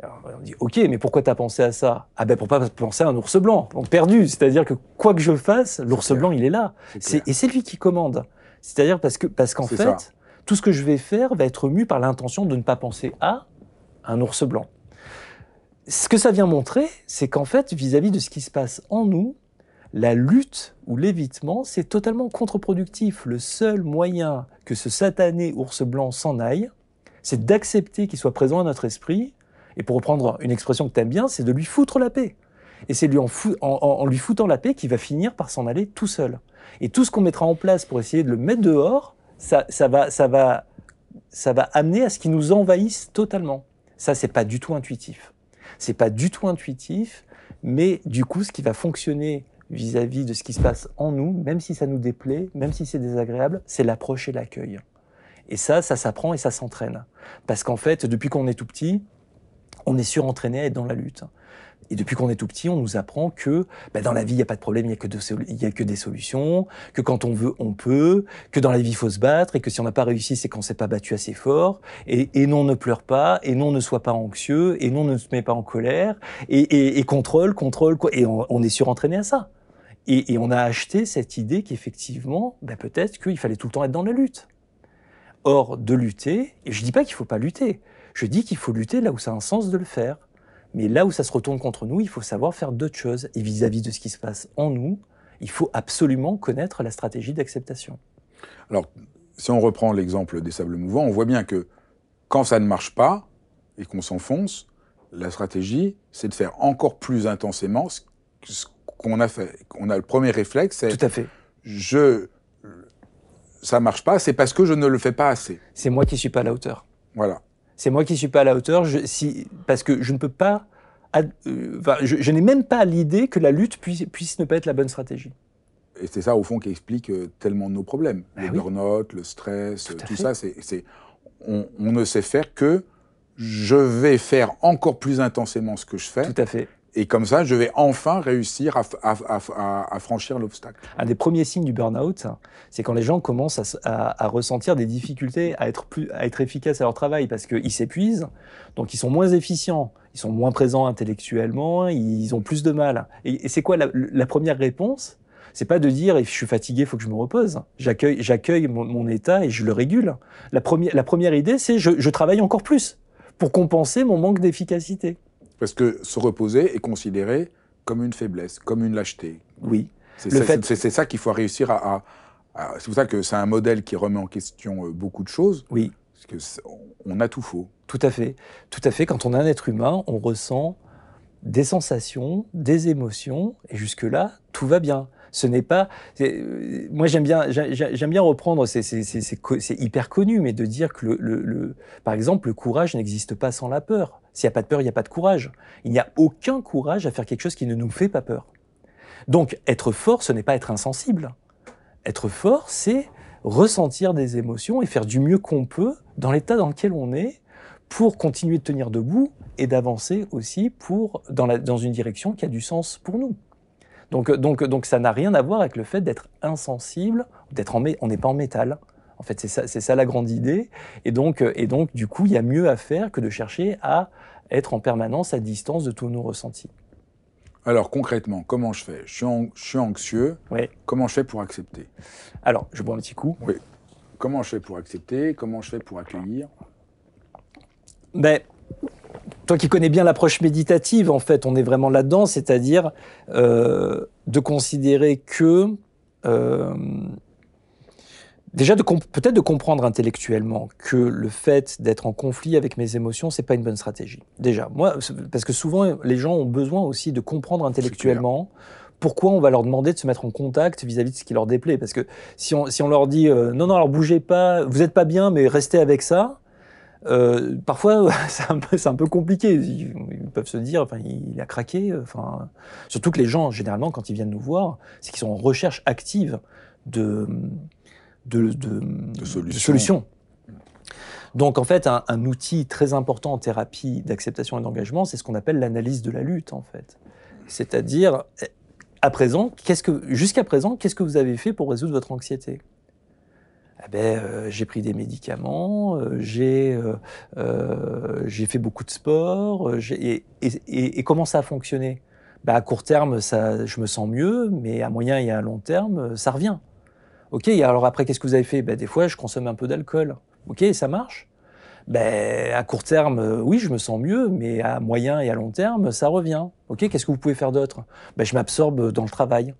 Alors, on dit, ok, mais pourquoi tu as pensé à ça? Ah ben pour pas penser à un ours blanc, donc perdu. C'est-à-dire que quoi que je fasse, l'ours blanc, il est là. et c'est lui qui commande. C'est-à-dire parce que parce qu'en fait, tout ce que je vais faire va être mu par l'intention de ne pas penser à un ours blanc ce que ça vient montrer, c'est qu'en fait, vis-à-vis de ce qui se passe en nous, la lutte ou l'évitement, c'est totalement contre-productif. Le seul moyen que ce satané ours blanc s'en aille, c'est d'accepter qu'il soit présent à notre esprit, et pour reprendre une expression que tu aimes bien, c'est de lui foutre la paix. Et c'est lui en, lui foutant la paix qu'il va finir par s'en aller tout seul. Et tout ce qu'on mettra en place pour essayer de le mettre dehors, ça, ça, va, ça, va, ça va amener à ce qu'il nous envahisse totalement. Ça, c'est pas du tout intuitif. C'est pas du tout intuitif, mais du coup, ce qui va fonctionner vis-à-vis de ce qui se passe en nous, même si ça nous déplaît, même si c'est désagréable, c'est l'approche et l'accueil. Et ça, ça s'apprend et ça s'entraîne. Parce qu'en fait, depuis qu'on est tout petit, on est surentraîné à être dans la lutte. Et depuis qu'on est tout petit, on nous apprend que bah, dans la vie, il n'y a pas de problème, il n'y a, que a que des solutions, que quand on veut, on peut, que dans la vie, il faut se battre, et que si on n'a pas réussi, c'est qu'on s'est pas battu assez fort, et, non, ne pleure pas, et non, ne sois pas anxieux, et non, ne se met pas en colère, et, et, contrôle, contrôle, et on, on est surentraîné à ça. Et, on a acheté cette idée qu'effectivement, bah, peut-être qu'il fallait tout le temps être dans la lutte. Or, de lutter, et je dis pas qu'il faut pas lutter, je dis qu'il faut lutter là où ça a un sens de le faire. Mais là où ça se retourne contre nous, il faut savoir faire d'autres choses. Et vis-à-vis de ce qui se passe en nous, il faut absolument connaître la stratégie d'acceptation. Alors, si on reprend l'exemple des sables mouvants, on voit bien que quand ça ne marche pas et qu'on s'enfonce, la stratégie, c'est de faire encore plus intensément ce qu'on a fait. On a le premier réflexe, c'est tout à fait. Je, ça marche pas, c'est parce que je ne le fais pas assez. C'est moi qui suis pas à la hauteur. Voilà. C'est moi qui suis pas à la hauteur. Je, si, parce que je ne peux pas. Euh, je, n'ai même pas l'idée que la lutte puisse, puisse ne pas être la bonne stratégie. Et c'est ça, au fond, qui explique euh, tellement de nos problèmes. Ben le burn-out, le stress, tout, ça, c'est, on, on, ne sait faire que je vais faire encore plus intensément ce que je fais. Tout à fait. Et comme ça, je vais enfin réussir à, franchir l'obstacle. Un des premiers signes du burn-out, c'est quand les gens commencent à, ressentir des difficultés à être, plus, à être efficaces à leur travail parce qu'ils s'épuisent, donc ils sont moins efficients, ils sont moins présents intellectuellement, ils ont plus de mal. Et, c'est quoi la, première réponse? C'est pas de dire je suis fatigué, il faut que je me repose. J'accueille, j'accueille mon, état et je le régule. La première, la première idée, c'est je, je travaille encore plus pour compenser mon manque d'efficacité. Parce que se reposer est considéré comme une faiblesse, comme une lâcheté. Oui. C'est ça, fait... ça qu'il faut réussir à. c'est pour ça que c'est un modèle qui remet en question euh, beaucoup de choses. Oui. Parce qu'on a tout faux. Tout à fait. Tout à fait. Quand on est un être humain, on ressent des sensations, des émotions, et jusque-là, tout va bien. Ce n'est pas. Euh, moi, j'aime bien, reprendre. C'est hyper connu, mais de dire que le, par exemple, le courage n'existe pas sans la peur. S'il n'y a pas de peur, il n'y a pas de courage. Il n'y a aucun courage à faire quelque chose qui ne nous fait pas peur. Donc, être fort, ce n'est pas être insensible. Être fort, c'est ressentir des émotions et faire du mieux qu'on peut dans l'état dans lequel on est pour continuer de tenir debout et d'avancer aussi pour, dans une direction qui a du sens pour nous. Donc, donc, donc ça n'a rien à voir avec le fait d'être insensible, d'être en, on n'est pas en métal. En fait, c'est ça, la grande idée. Et donc, et donc, du coup, il y a mieux à faire que de chercher à être en permanence à distance de tous nos ressentis. Alors concrètement, comment je fais? Je suis, je suis, anxieux. Oui. Comment je fais pour accepter? Alors, je bois un petit coup. Oui. Comment je fais pour accepter? Comment je fais pour accueillir? Ben, toi qui connais bien l'approche méditative, en fait, on est vraiment là-dedans, c'est-à-dire euh, de considérer que euh, déjà peut-être de comprendre intellectuellement que le fait d'être en conflit avec mes émotions, c'est pas une bonne stratégie. Déjà, moi, parce que souvent les gens ont besoin aussi de comprendre intellectuellement pourquoi on va leur demander de se mettre en contact vis-à-vis de ce qui leur déplaît. Parce que si on, si on leur dit euh, non, non, alors bougez pas, vous n'êtes pas bien, mais restez avec ça, euh, parfois, c'est un, peu, un peu compliqué. Ils, peuvent se dire, enfin, il a craqué. Enfin, surtout que les gens, généralement, quand ils viennent nous voir, c'est qu'ils sont en recherche active de, de, de, solutions. Donc, en fait, un, un, outil très important en thérapie d'acceptation et d'engagement, c'est ce qu'on appelle l'analyse de la lutte, en fait. C'est-à-dire, à présent, qu'est-ce que, jusqu'à présent, qu'est-ce que vous avez fait pour résoudre votre anxiété? Eh ben, euh, j'ai pris des médicaments, euh, j'ai euh, j'ai fait beaucoup de sport, et, comment ça a fonctionné? Bah, À court terme, je me sens mieux, mais à moyen et à long terme, ça revient. Ok, alors après, qu'est-ce que vous avez fait? Bah, Des fois, je consomme un peu d'alcool. Ok, ça marche? Ben, à court terme, oui, je me sens mieux, mais à moyen et à long terme, ça revient. Ok, qu'est-ce que vous pouvez faire d'autre? Je m'absorbe dans le travail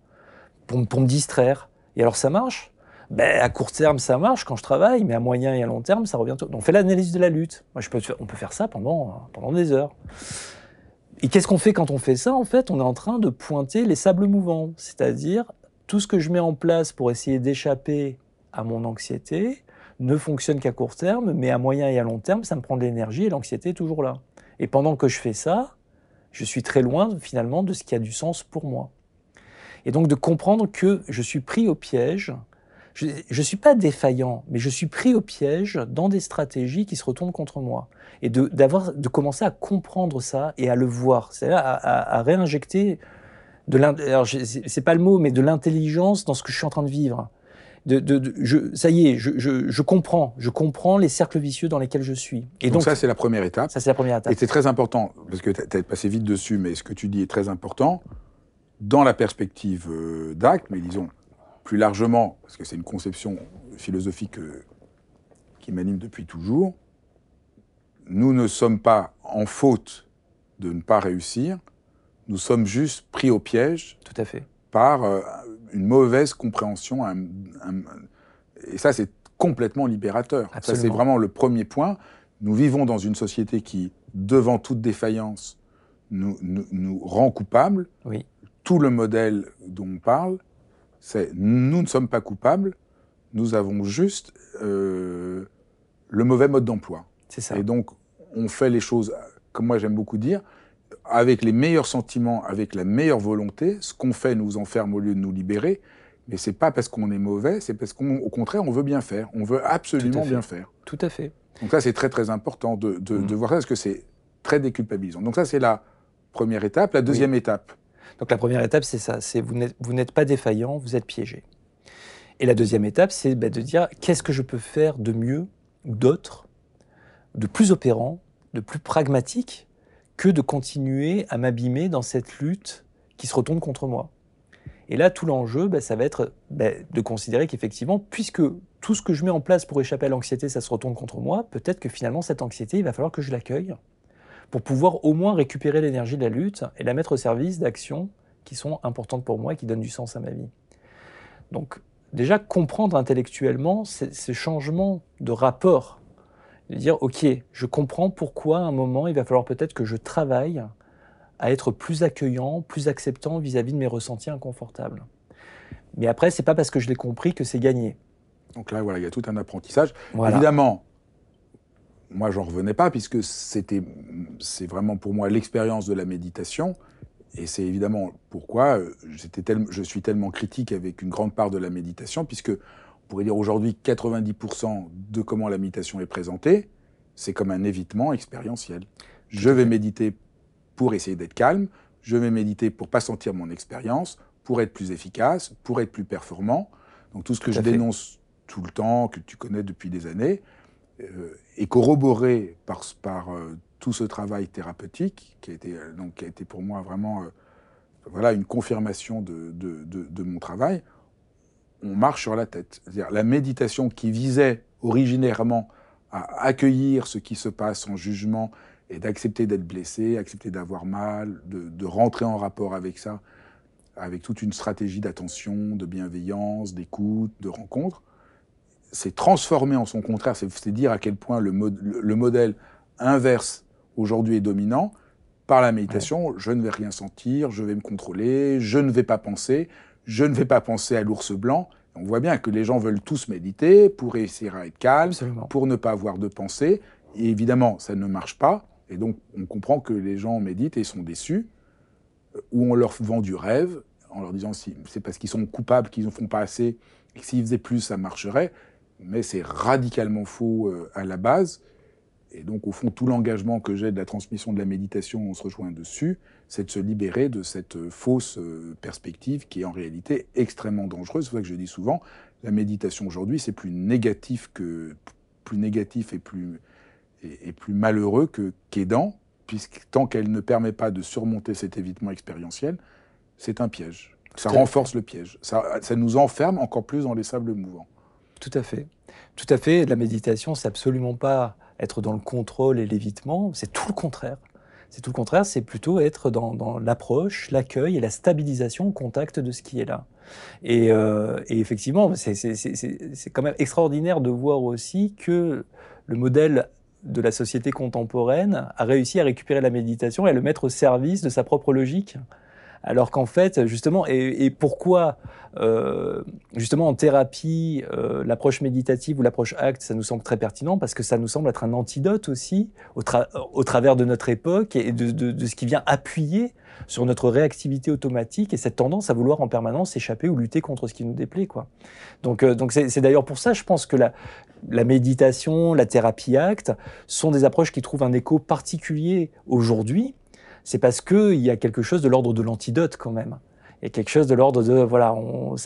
pour, pour me distraire. Et alors, ça marche? Ben, à court terme, ça marche quand je travaille, mais à moyen et à long terme, ça revient. Donc, on fait l'analyse de la lutte. Moi, on peut faire ça pendant, pendant des heures. Et qu'est-ce qu'on fait quand on fait ça? En fait, on est en train de pointer les sables mouvants, c'est-à-dire tout ce que je mets en place pour essayer d'échapper à mon anxiété ne fonctionne qu'à court terme, mais à moyen et à long terme, ça me prend de l'énergie et l'anxiété est toujours là. Et pendant que je fais ça, je suis très loin finalement de ce qui a du sens pour moi. Et donc de comprendre que je suis pris au piège, je ne suis pas défaillant, mais je suis pris au piège dans des stratégies qui se retournent contre moi. Et de, de commencer à comprendre ça et à le voir, c'est-à-dire à, à, réinjecter de alors c'est pas le mot, mais de l'intelligence dans ce que je suis en train de vivre. De, de, je, ça y est, je, je, je, comprends, je comprends les cercles vicieux dans lesquels je suis. Et donc, donc ça, c'est la première étape. Ça, c'est la première étape. Et c'est très important, parce que tu as passé vite dessus, mais ce que tu dis est très important dans la perspective euh, d'acte, mais disons plus largement, parce que c'est une conception philosophique euh, qui m'anime depuis toujours, nous ne sommes pas en faute de ne pas réussir, nous sommes juste pris au piège. Tout à fait. Par euh, une mauvaise compréhension. et ça, c'est complètement libérateur. Ça, c'est vraiment le premier point. Nous vivons dans une société qui, devant toute défaillance, nous, nous, nous rend coupables. Oui tout le modèle dont on parle, c'est nous ne sommes pas coupables, nous avons juste euh, le mauvais mode d'emploi. C'est ça. Et donc, on fait les choses, comme moi j'aime beaucoup dire, avec les meilleurs sentiments, avec la meilleure volonté. Ce qu'on fait nous enferme au lieu de nous libérer. Mais c'est pas parce qu'on est mauvais, c'est parce qu'au contraire, on veut bien faire. On veut absolument bien faire. Tout à fait. Donc ça, c'est très très important de, de, de, mm. voir ça, parce que c'est très déculpabilisant. Donc ça, c'est la première étape. La deuxième étape, donc la première étape, c'est ça, c'est vous n'êtes pas défaillant, vous êtes piégé. Et la deuxième étape, c'est bah, de dire qu'est-ce que je peux faire de mieux d'autre, de plus opérant, de plus pragmatique, que de continuer à m'abîmer dans cette lutte qui se retourne contre moi. Et là, tout l'enjeu, bah, ça va être bah, de considérer qu'effectivement, puisque tout ce que je mets en place pour échapper à l'anxiété, ça se retourne contre moi, peut-être que finalement, cette anxiété, il va falloir que je l'accueille pour pouvoir au moins récupérer l'énergie de la lutte et la mettre au service d'actions qui sont importantes pour moi et qui donnent du sens à ma vie. Donc déjà comprendre intellectuellement ces, changements de rapport, de dire ok, je comprends pourquoi à un moment il va falloir peut-être que je travaille à être plus accueillant, plus acceptant vis-à-vis de mes ressentis inconfortables. Mais après, c'est pas parce que je l'ai compris que c'est gagné. Donc là, voilà, il y a tout un apprentissage. Évidemment, moi, j'en revenais pas puisque c'était, c'est vraiment pour moi l'expérience de la méditation. Et c'est évidemment pourquoi euh, je suis tellement critique avec une grande part de la méditation, puisque on pourrait dire aujourd'hui 90% de comment la méditation est présentée, c'est comme un évitement expérientiel. Je vais méditer pour essayer d'être calme, je vais méditer pour pas sentir mon expérience, pour être plus efficace, pour être plus performant. Donc tout ce que je dénonce tout le temps, que tu connais depuis des années, est corroboré par, euh, tout ce travail thérapeutique qui a été, euh, donc, qui a été pour moi vraiment voilà, une confirmation de, mon travail, on marche sur la tête. C'est-à-dire la méditation qui visait originairement à accueillir ce qui se passe en jugement et d'accepter d'être blessé, accepter d'avoir mal, de, rentrer en rapport avec ça, avec toute une stratégie d'attention, de bienveillance, d'écoute, de rencontre, c'est transformé en son contraire, c'est dire à quel point le, le, modèle inverse aujourd'hui est dominant. Par la méditation, je ne vais rien sentir, je vais me contrôler, je ne vais pas penser, je ne vais pas penser à l'ours blanc. On voit bien que les gens veulent tous méditer pour réussir à être calme, pour ne pas avoir de pensée. Et évidemment, ça ne marche pas. Et donc, on comprend que les gens méditent et sont déçus, euh, ou on leur vend du rêve en leur disant si c'est parce qu'ils sont coupables qu'ils ne font pas assez et que s'ils faisaient plus, ça marcherait mais c'est radicalement faux euh, à la base. Et donc, au fond, tout l'engagement que j'ai de la transmission de la méditation, on se rejoint dessus, c'est de se libérer de cette euh, fausse euh, perspective qui est en réalité extrêmement dangereuse. C'est pour ça que je dis souvent, la méditation aujourd'hui, c'est plus négatif que plus négatif et plus et, plus malheureux que qu'aidant, puisque tant qu'elle ne permet pas de surmonter cet évitement expérientiel, c'est un piège. Ça renforce le piège. Ça, ça nous enferme encore plus dans les sables mouvants. Tout à fait. Tout à fait. La méditation, c'est absolument pas être dans le contrôle et l'évitement, c'est tout le contraire. C'est tout le contraire, c'est plutôt être dans, l'approche, l'accueil et la stabilisation au contact de ce qui est là. Et, euh, effectivement, c'est quand même extraordinaire de voir aussi que le modèle de la société contemporaine a réussi à récupérer la méditation et à le mettre au service de sa propre logique. Alors qu'en fait, justement, et, pourquoi, euh, justement, en thérapie, euh, l'approche méditative ou l'approche acte, ça nous semble très pertinent parce que ça nous semble être un antidote aussi au, travers de notre époque et de, de, ce qui vient appuyer sur notre réactivité automatique et cette tendance à vouloir en permanence échapper ou lutter contre ce qui nous déplaît. Quoi. Donc, euh, donc c'est d'ailleurs pour ça, je pense que la, la méditation, la thérapie acte sont des approches qui trouvent un écho particulier aujourd'hui c'est parce qu'il y a quelque chose de l'ordre de l'antidote quand même. Il y a quelque chose de l'ordre de, voilà, on,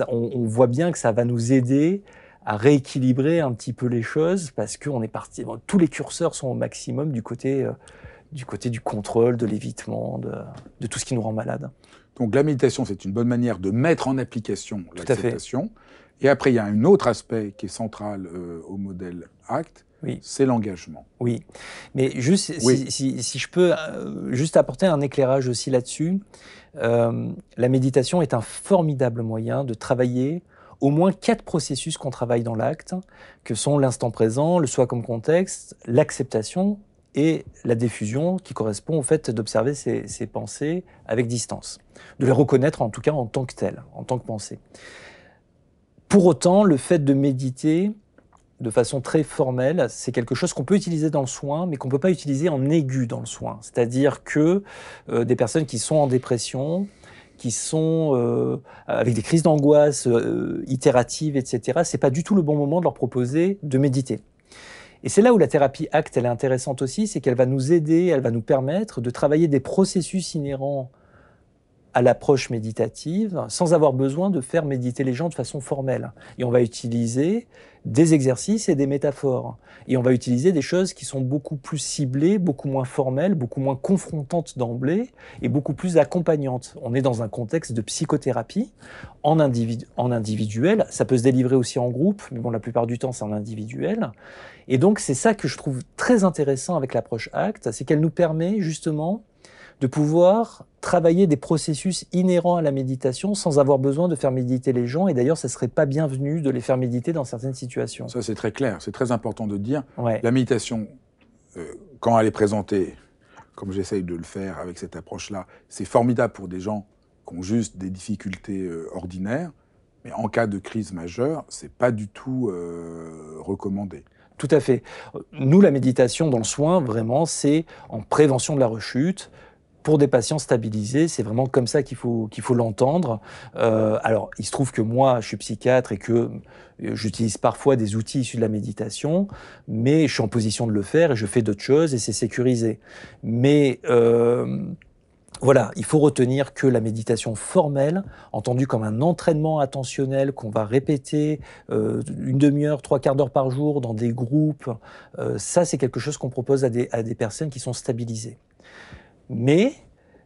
voit bien que ça va nous aider à rééquilibrer un petit peu les choses parce qu'on est parti, tous les curseurs sont au maximum du côté, euh, du, côté du contrôle, de l'évitement, de, tout ce qui nous rend malade. Donc la méditation, c'est une bonne manière de mettre en application l'acceptation. Et après, il y a un autre aspect qui est central euh, au modèle ACT, oui. c'est l'engagement. Oui, mais juste Si, je peux euh, juste apporter un éclairage aussi là-dessus, euh, la méditation est un formidable moyen de travailler au moins quatre processus qu'on travaille dans l'acte, que sont l'instant présent, le soi comme contexte, l'acceptation et la diffusion, qui correspond au fait d'observer ses, pensées avec distance, de les reconnaître en tout cas en tant que telles, en tant que pensée. Pour autant, le fait de méditer de façon très formelle, c'est quelque chose qu'on peut utiliser dans le soin, mais qu'on ne peut pas utiliser en aigu dans le soin. C'est-à-dire que euh, des personnes qui sont en dépression, qui sont euh, avec des crises d'angoisse euh, itératives, etc., c'est pas du tout le bon moment de leur proposer de méditer. Et c'est là où la thérapie acte elle est intéressante aussi, c'est qu'elle va nous aider, elle va nous permettre de travailler des processus inhérents à l'approche méditative sans avoir besoin de faire méditer les gens de façon formelle. Et on va utiliser des exercices et des métaphores. Et on va utiliser des choses qui sont beaucoup plus ciblées, beaucoup moins formelles, beaucoup moins confrontantes d'emblée et beaucoup plus accompagnantes. On est dans un contexte de psychothérapie en, individuel. Ça peut se délivrer aussi en groupe, mais bon, la plupart du temps, c'est en individuel. Et donc, c'est ça que je trouve très intéressant avec l'approche ACT, c'est qu'elle nous permet justement de pouvoir travailler des processus inhérents à la méditation sans avoir besoin de faire méditer les gens. Et d'ailleurs, ça serait pas bienvenu de les faire méditer dans certaines situations. Ça, c'est très clair. C'est très important de dire. La méditation, euh, quand elle est présentée, comme j'essaye de le faire avec cette approche-là, c'est formidable pour des gens qui ont juste des difficultés euh, ordinaires. Mais en cas de crise majeure, c'est pas du tout euh, recommandé. Tout à fait. Nous, la méditation dans le soin, vraiment, c'est en prévention de la rechute, pour des patients stabilisés, c'est vraiment comme ça qu'il faut qu'il faut l'entendre. Euh, alors, il se trouve que moi, je suis psychiatre et que euh, j'utilise parfois des outils issus de la méditation, mais je suis en position de le faire et je fais d'autres choses et c'est sécurisé. Mais euh, voilà, il faut retenir que la méditation formelle, entendue comme un entraînement attentionnel qu'on va répéter une demi-heure, trois quarts d'heure par jour dans des groupes, ça c'est quelque chose qu'on propose à des, à des personnes qui sont stabilisées. Mais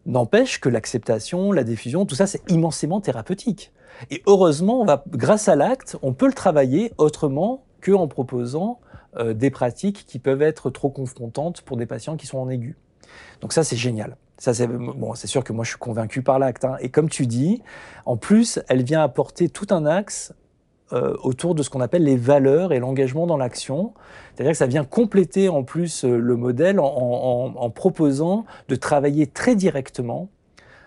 n'empêche que l'acceptation, la diffusion, tout ça, c'est immensément thérapeutique. Et heureusement, on va, grâce à l'acte, on peut le travailler autrement qu'en proposant euh, des pratiques qui peuvent être trop confrontantes pour des patients qui sont en aigu. Donc ça, c'est génial. Ça, c'est bon, c'est sûr que moi, je suis convaincu par l'acte. Hein. Et comme tu dis, en plus, elle vient apporter tout un axe euh, autour de ce qu'on appelle les valeurs et l'engagement dans l'action. C'est-à-dire que ça vient compléter en plus euh, le modèle en, proposant de travailler très directement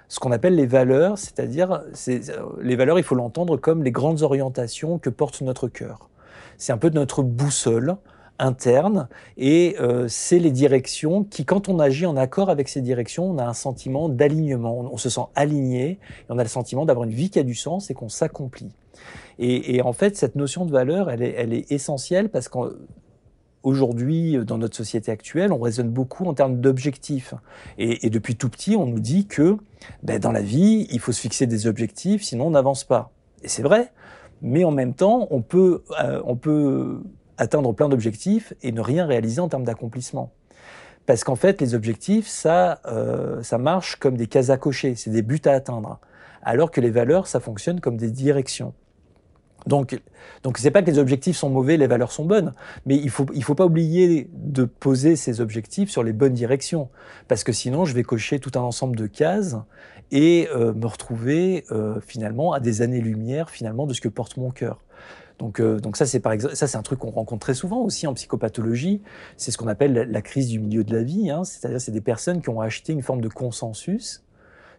ce qu'on appelle les valeurs, c'est-à-dire euh, les valeurs, il faut l'entendre comme les grandes orientations que porte notre cœur. C'est un peu notre boussole interne et c'est les directions qui, quand on agit en accord avec ces directions, on a un sentiment d'alignement, on, se sent aligné et on a le sentiment d'avoir une vie qui a du sens et qu'on s'accomplit. Et, en fait, cette notion de valeur, elle est, essentielle parce qu'aujourd'hui, dans notre société actuelle, on raisonne beaucoup en termes d'objectifs. Et, depuis tout petit, on nous dit que ben, dans la vie, il faut se fixer des objectifs, sinon on n'avance pas. Et c'est vrai, mais en même temps, on peut, euh, on peut atteindre plein d'objectifs et ne rien réaliser en termes d'accomplissement. Parce qu'en fait, les objectifs, ça, euh, ça marche comme des cases à cocher, c'est des buts à atteindre. Alors que les valeurs, ça fonctionne comme des directions. Donc, donc c'est pas que les objectifs sont mauvais, les valeurs sont bonnes, mais il faut il faut pas oublier de poser ces objectifs sur les bonnes directions, parce que sinon je vais cocher tout un ensemble de cases et euh, me retrouver euh, finalement à des années-lumière finalement de ce que porte mon cœur. Donc, euh, donc ça, c'est par exemple, ça, c'est un truc qu'on rencontre très souvent aussi en psychopathologie. C'est ce qu'on appelle la, crise du milieu de la vie. Hein. C'est-à-dire, c'est des personnes qui ont acheté une forme de consensus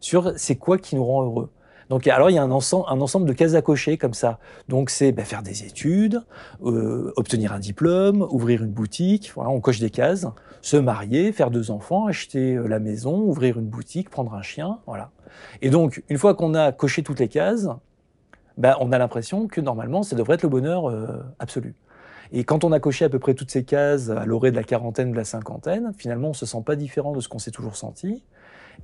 sur c'est quoi qui nous rend heureux. Donc, alors, il y a un ensemble, de cases à cocher comme ça. Donc, c'est ben, faire des études, euh, obtenir un diplôme, ouvrir une boutique. Voilà, on coche des cases. Se marier, faire deux enfants, acheter euh, la maison, ouvrir une boutique, prendre un chien. Voilà. Et donc, une fois qu'on a coché toutes les cases, ben, on a l'impression que normalement, ça devrait être le bonheur euh, absolu. Et quand on a coché à peu près toutes ces cases à l'orée de la quarantaine, de la cinquantaine, finalement, on se sent pas différent de ce qu'on s'est toujours senti.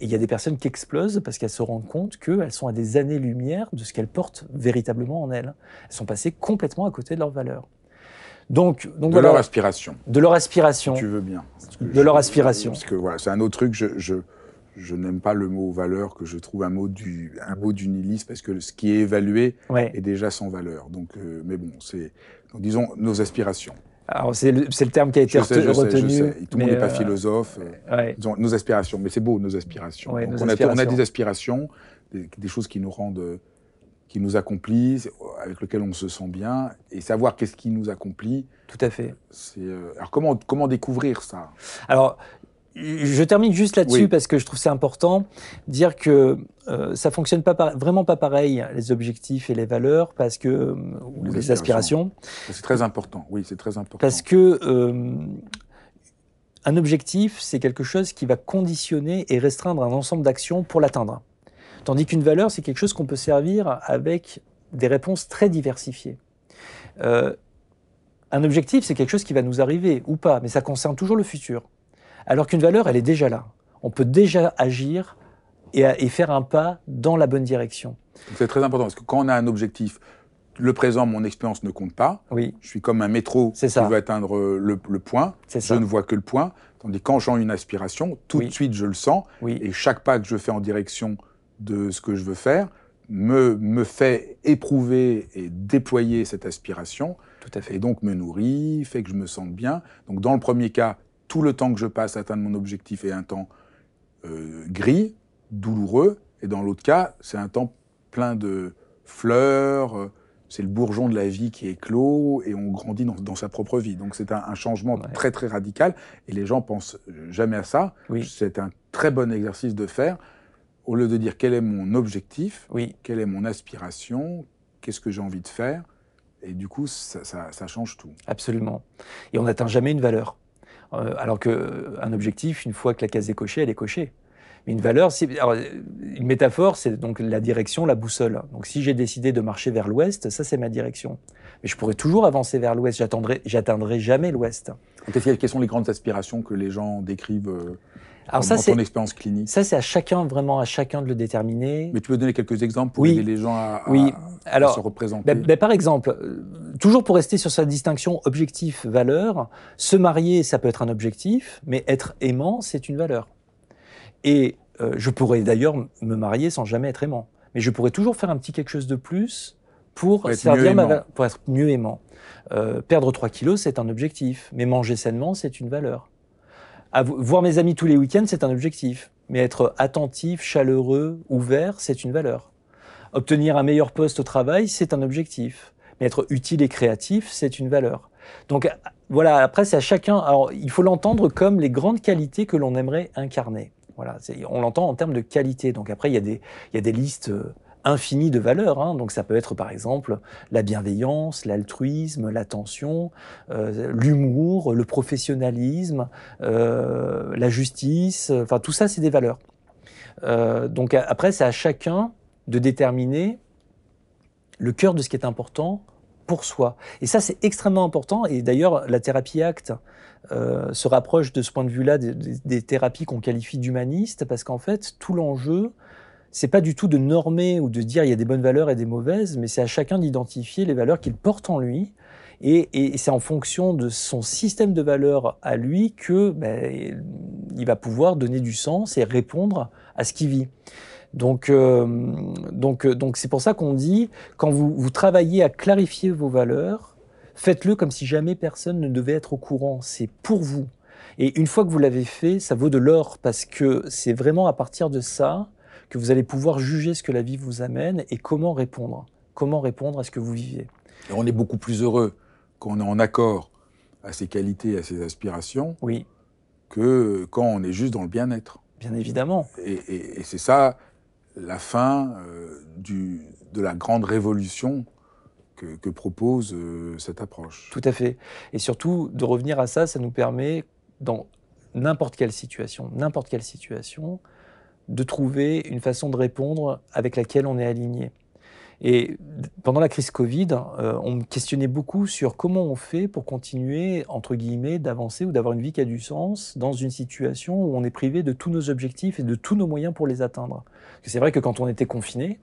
Et il y a des personnes qui explosent parce qu'elles se rendent compte qu'elles sont à des années-lumière de ce qu'elles portent véritablement en elles. Elles sont passées complètement à côté de leurs valeurs. Donc, donc de voilà, leur aspiration. de leur aspiration. si Tu veux bien. De leur aspiration. Parce que voilà, c'est un autre truc. Je, je, je n'aime pas le mot valeur, que je trouve un mot du, un mot du nihilisme, parce que ce qui est évalué Ouais. est déjà sans valeur. Donc, euh, mais bon, c'est, disons, nos aspirations. Alors c'est le, terme qui a été Je sais, je sais, retenu. je sais. Tout le monde n'est pas euh, philosophe. euh, ouais. disons, nos aspirations, mais c'est beau, nos aspirations. Ouais, Donc, nos on, A, on a aspirations. des aspirations, des, des choses qui nous rendent, qui nous accomplissent, avec lesquelles on se sent bien, et savoir qu'est-ce qui nous accomplit. Tout à fait. Euh, alors comment, comment découvrir ça? Alors, je termine juste là-dessus Oui. parce que je trouve c'est important dire que euh, ça fonctionne pas par- vraiment pas pareil les objectifs et les valeurs parce que euh, ou Les les, aspirations. aspirations C'est très important. Oui, c'est très important. parce que euh, un objectif c'est quelque chose qui va conditionner et restreindre un ensemble d'actions pour l'atteindre, tandis qu'une valeur c'est quelque chose qu'on peut servir avec des réponses très diversifiées. Euh, un objectif, c'est quelque chose qui va nous arriver ou pas, mais ça concerne toujours le futur. Alors qu'une valeur, elle est déjà là. On peut déjà agir et, et faire un pas dans la bonne direction. C'est très important parce que quand on a un objectif, le présent, mon expérience ne compte pas. Oui, Je suis comme un métro C'est qui veut atteindre euh, le, le point. Je ça. ne vois que le point. Tandis que quand j'ai une aspiration, tout Oui. de suite je le sens. Oui, Et chaque pas que je fais en direction de ce que je veux faire me, me fait éprouver et déployer cette aspiration. tout à fait. Et donc me nourrit, fait que je me sente bien. Donc dans le premier cas, tout le temps que je passe à atteindre mon objectif est un temps euh, gris, douloureux. Et dans l'autre cas, c'est un temps plein de fleurs. euh, C'est le bourgeon de la vie qui éclot et on grandit dans, dans sa propre vie. Donc c'est un, un changement Ouais. très très radical et les gens pensent jamais à ça. Oui, C'est un très bon exercice de faire. Au lieu de dire quel est mon objectif, oui, quelle est mon aspiration, qu'est-ce que j'ai envie de faire, et du coup ça, ça- ça change tout. absolument. Et on n'atteint jamais une valeur. Euh, alors qu'un objectif, une fois que la case est cochée, elle est cochée. Mais une valeur, alors, euh, une métaphore, c'est donc la direction, la boussole. Donc si j'ai décidé de marcher vers l'ouest, ça c'est ma direction. Mais je pourrais toujours avancer vers l'ouest, j'attendrai, j'atteindrai jamais l'ouest. Quelles sont les grandes aspirations que les gens décrivent euh, Alors ça, c'est ton expérience clinique Ça, c'est à chacun, vraiment à chacun de le déterminer. Mais tu peux donner quelques exemples pour Oui. aider les gens à, à- Oui. à Alors, se représenter ben- ben, par exemple, euh, toujours pour rester sur sa distinction objectif-valeur, se marier, ça peut être un objectif, mais être aimant, c'est une valeur. Et euh, je pourrais d'ailleurs me marier sans jamais être aimant. Mais je pourrais toujours faire un petit quelque chose de plus pour, Pour être servir ma pour être mieux aimant. Euh, perdre 3 kilos, c'est un objectif. Mais manger sainement, c'est une valeur. Voir mes amis tous les week-ends, c'est un objectif. Mais être attentif, chaleureux, ouvert, c'est une valeur. Obtenir un meilleur poste au travail, c'est un objectif. Mais être utile et créatif, c'est une valeur. Donc euh, voilà, après, c'est à chacun. Alors, il faut l'entendre comme les grandes qualités que l'on aimerait incarner. Voilà, on l'entend en termes de qualité. Donc après, il y a des, il y a des listes euh, infinies de valeurs. hein. Donc ça peut être par exemple la bienveillance, l'altruisme, l'attention, euh, l'humour, le professionnalisme, euh, la justice. Enfin, tout ça, c'est des valeurs. Euh, donc après, c'est à chacun de déterminer le cœur de ce qui est important pour soi. Et ça, c'est extrêmement important. Et d'ailleurs, la thérapie acte se rapproche de ce point de vue-là des thérapies qu'on qualifie d'humanistes, parce qu'en fait, tout l'enjeu, c'est pas du tout de normer ou de dire il y a des bonnes valeurs et des mauvaises, mais c'est à chacun d'identifier les valeurs qu'il porte en lui. Et, c'est en fonction de son système de valeurs à lui que ben, il va pouvoir donner du sens et répondre à ce qu'il vit. Donc, euh, donc, euh, donc c'est pour ça qu'on dit quand vous travaillez à clarifier vos valeurs, faites-le comme si jamais personne ne devait être au courant. C'est pour vous. Et une fois que vous l'avez fait, ça vaut de l'or parce que c'est vraiment à partir de ça que vous allez pouvoir juger ce que la vie vous amène et comment répondre. Comment répondre à ce que vous vivez. Et on est beaucoup plus heureux quand on est en accord à ses qualités, à ses aspirations, oui. que quand on est juste dans le bien-être. Bien évidemment. Et, c'est ça la fin euh, du, de la grande révolution que, propose euh, cette approche. Tout à fait. Et surtout, de revenir à ça, ça nous permet, dans n'importe quelle situation, n'importe quelle situation, de trouver une façon de répondre avec laquelle on est aligné. Et pendant la crise Covid, euh, on me questionnait beaucoup sur comment on fait pour continuer, entre guillemets, d'avancer ou d'avoir une vie qui a du sens dans une situation où on est privé de tous nos objectifs et de tous nos moyens pour les atteindre. c'est vrai que quand on était confiné,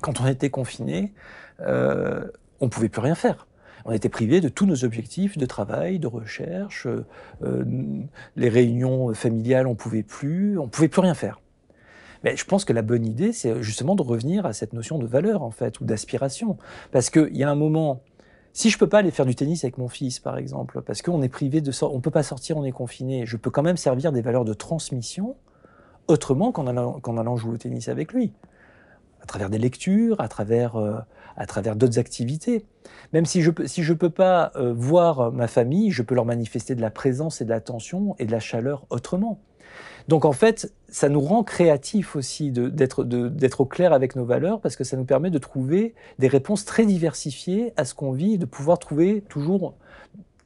quand on était confiné, euh, on ne pouvait plus rien faire. On était privé de tous nos objectifs de travail, de recherche, euh, les réunions familiales, on pouvait plus, on pouvait plus rien faire. Mais je pense que la bonne idée, c'est justement de revenir à cette notion de valeur, en fait, ou d'aspiration. Parce qu'il y a un moment, si je peux pas aller faire du tennis avec mon fils, par exemple, parce qu'on est privé de on peut pas sortir, on est confiné, je peux quand même servir des valeurs de transmission autrement qu'en allant, allant, jouer au tennis avec lui, à travers des lectures, à travers, euh, à travers d'autres activités. Même si je ne si je peux pas euh, voir ma famille, je peux leur manifester de la présence et de l'attention et de la chaleur autrement. Donc en fait, ça nous rend créatifs aussi d'être au clair avec nos valeurs parce que ça nous permet de trouver des réponses très diversifiées à ce qu'on vit, de pouvoir trouver toujours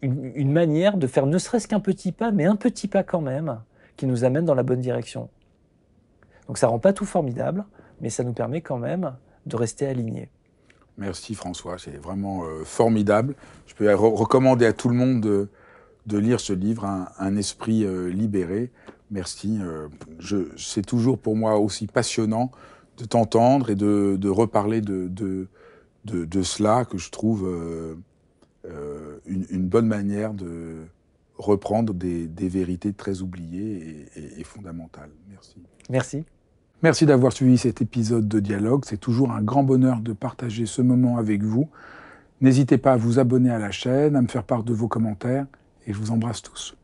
une, manière de faire ne serait-ce qu'un petit pas, mais un petit pas quand même, qui nous amène dans la bonne direction. Donc ça rend pas tout formidable, mais ça nous permet quand même de rester alignés. Merci François, c'est vraiment euh, formidable. Je peux recommander à tout le monde de, lire ce livre, Un, esprit euh, libéré. Merci. Euh, c'est toujours pour moi aussi passionnant de t'entendre et de, reparler de, cela que je trouve une, bonne manière de reprendre des, vérités très oubliées et, fondamentales. Merci. Merci. Merci d'avoir suivi cet épisode de Dialogue. C'est toujours un grand bonheur de partager ce moment avec vous. N'hésitez pas à vous abonner à la chaîne, à me faire part de vos commentaires et je vous embrasse tous.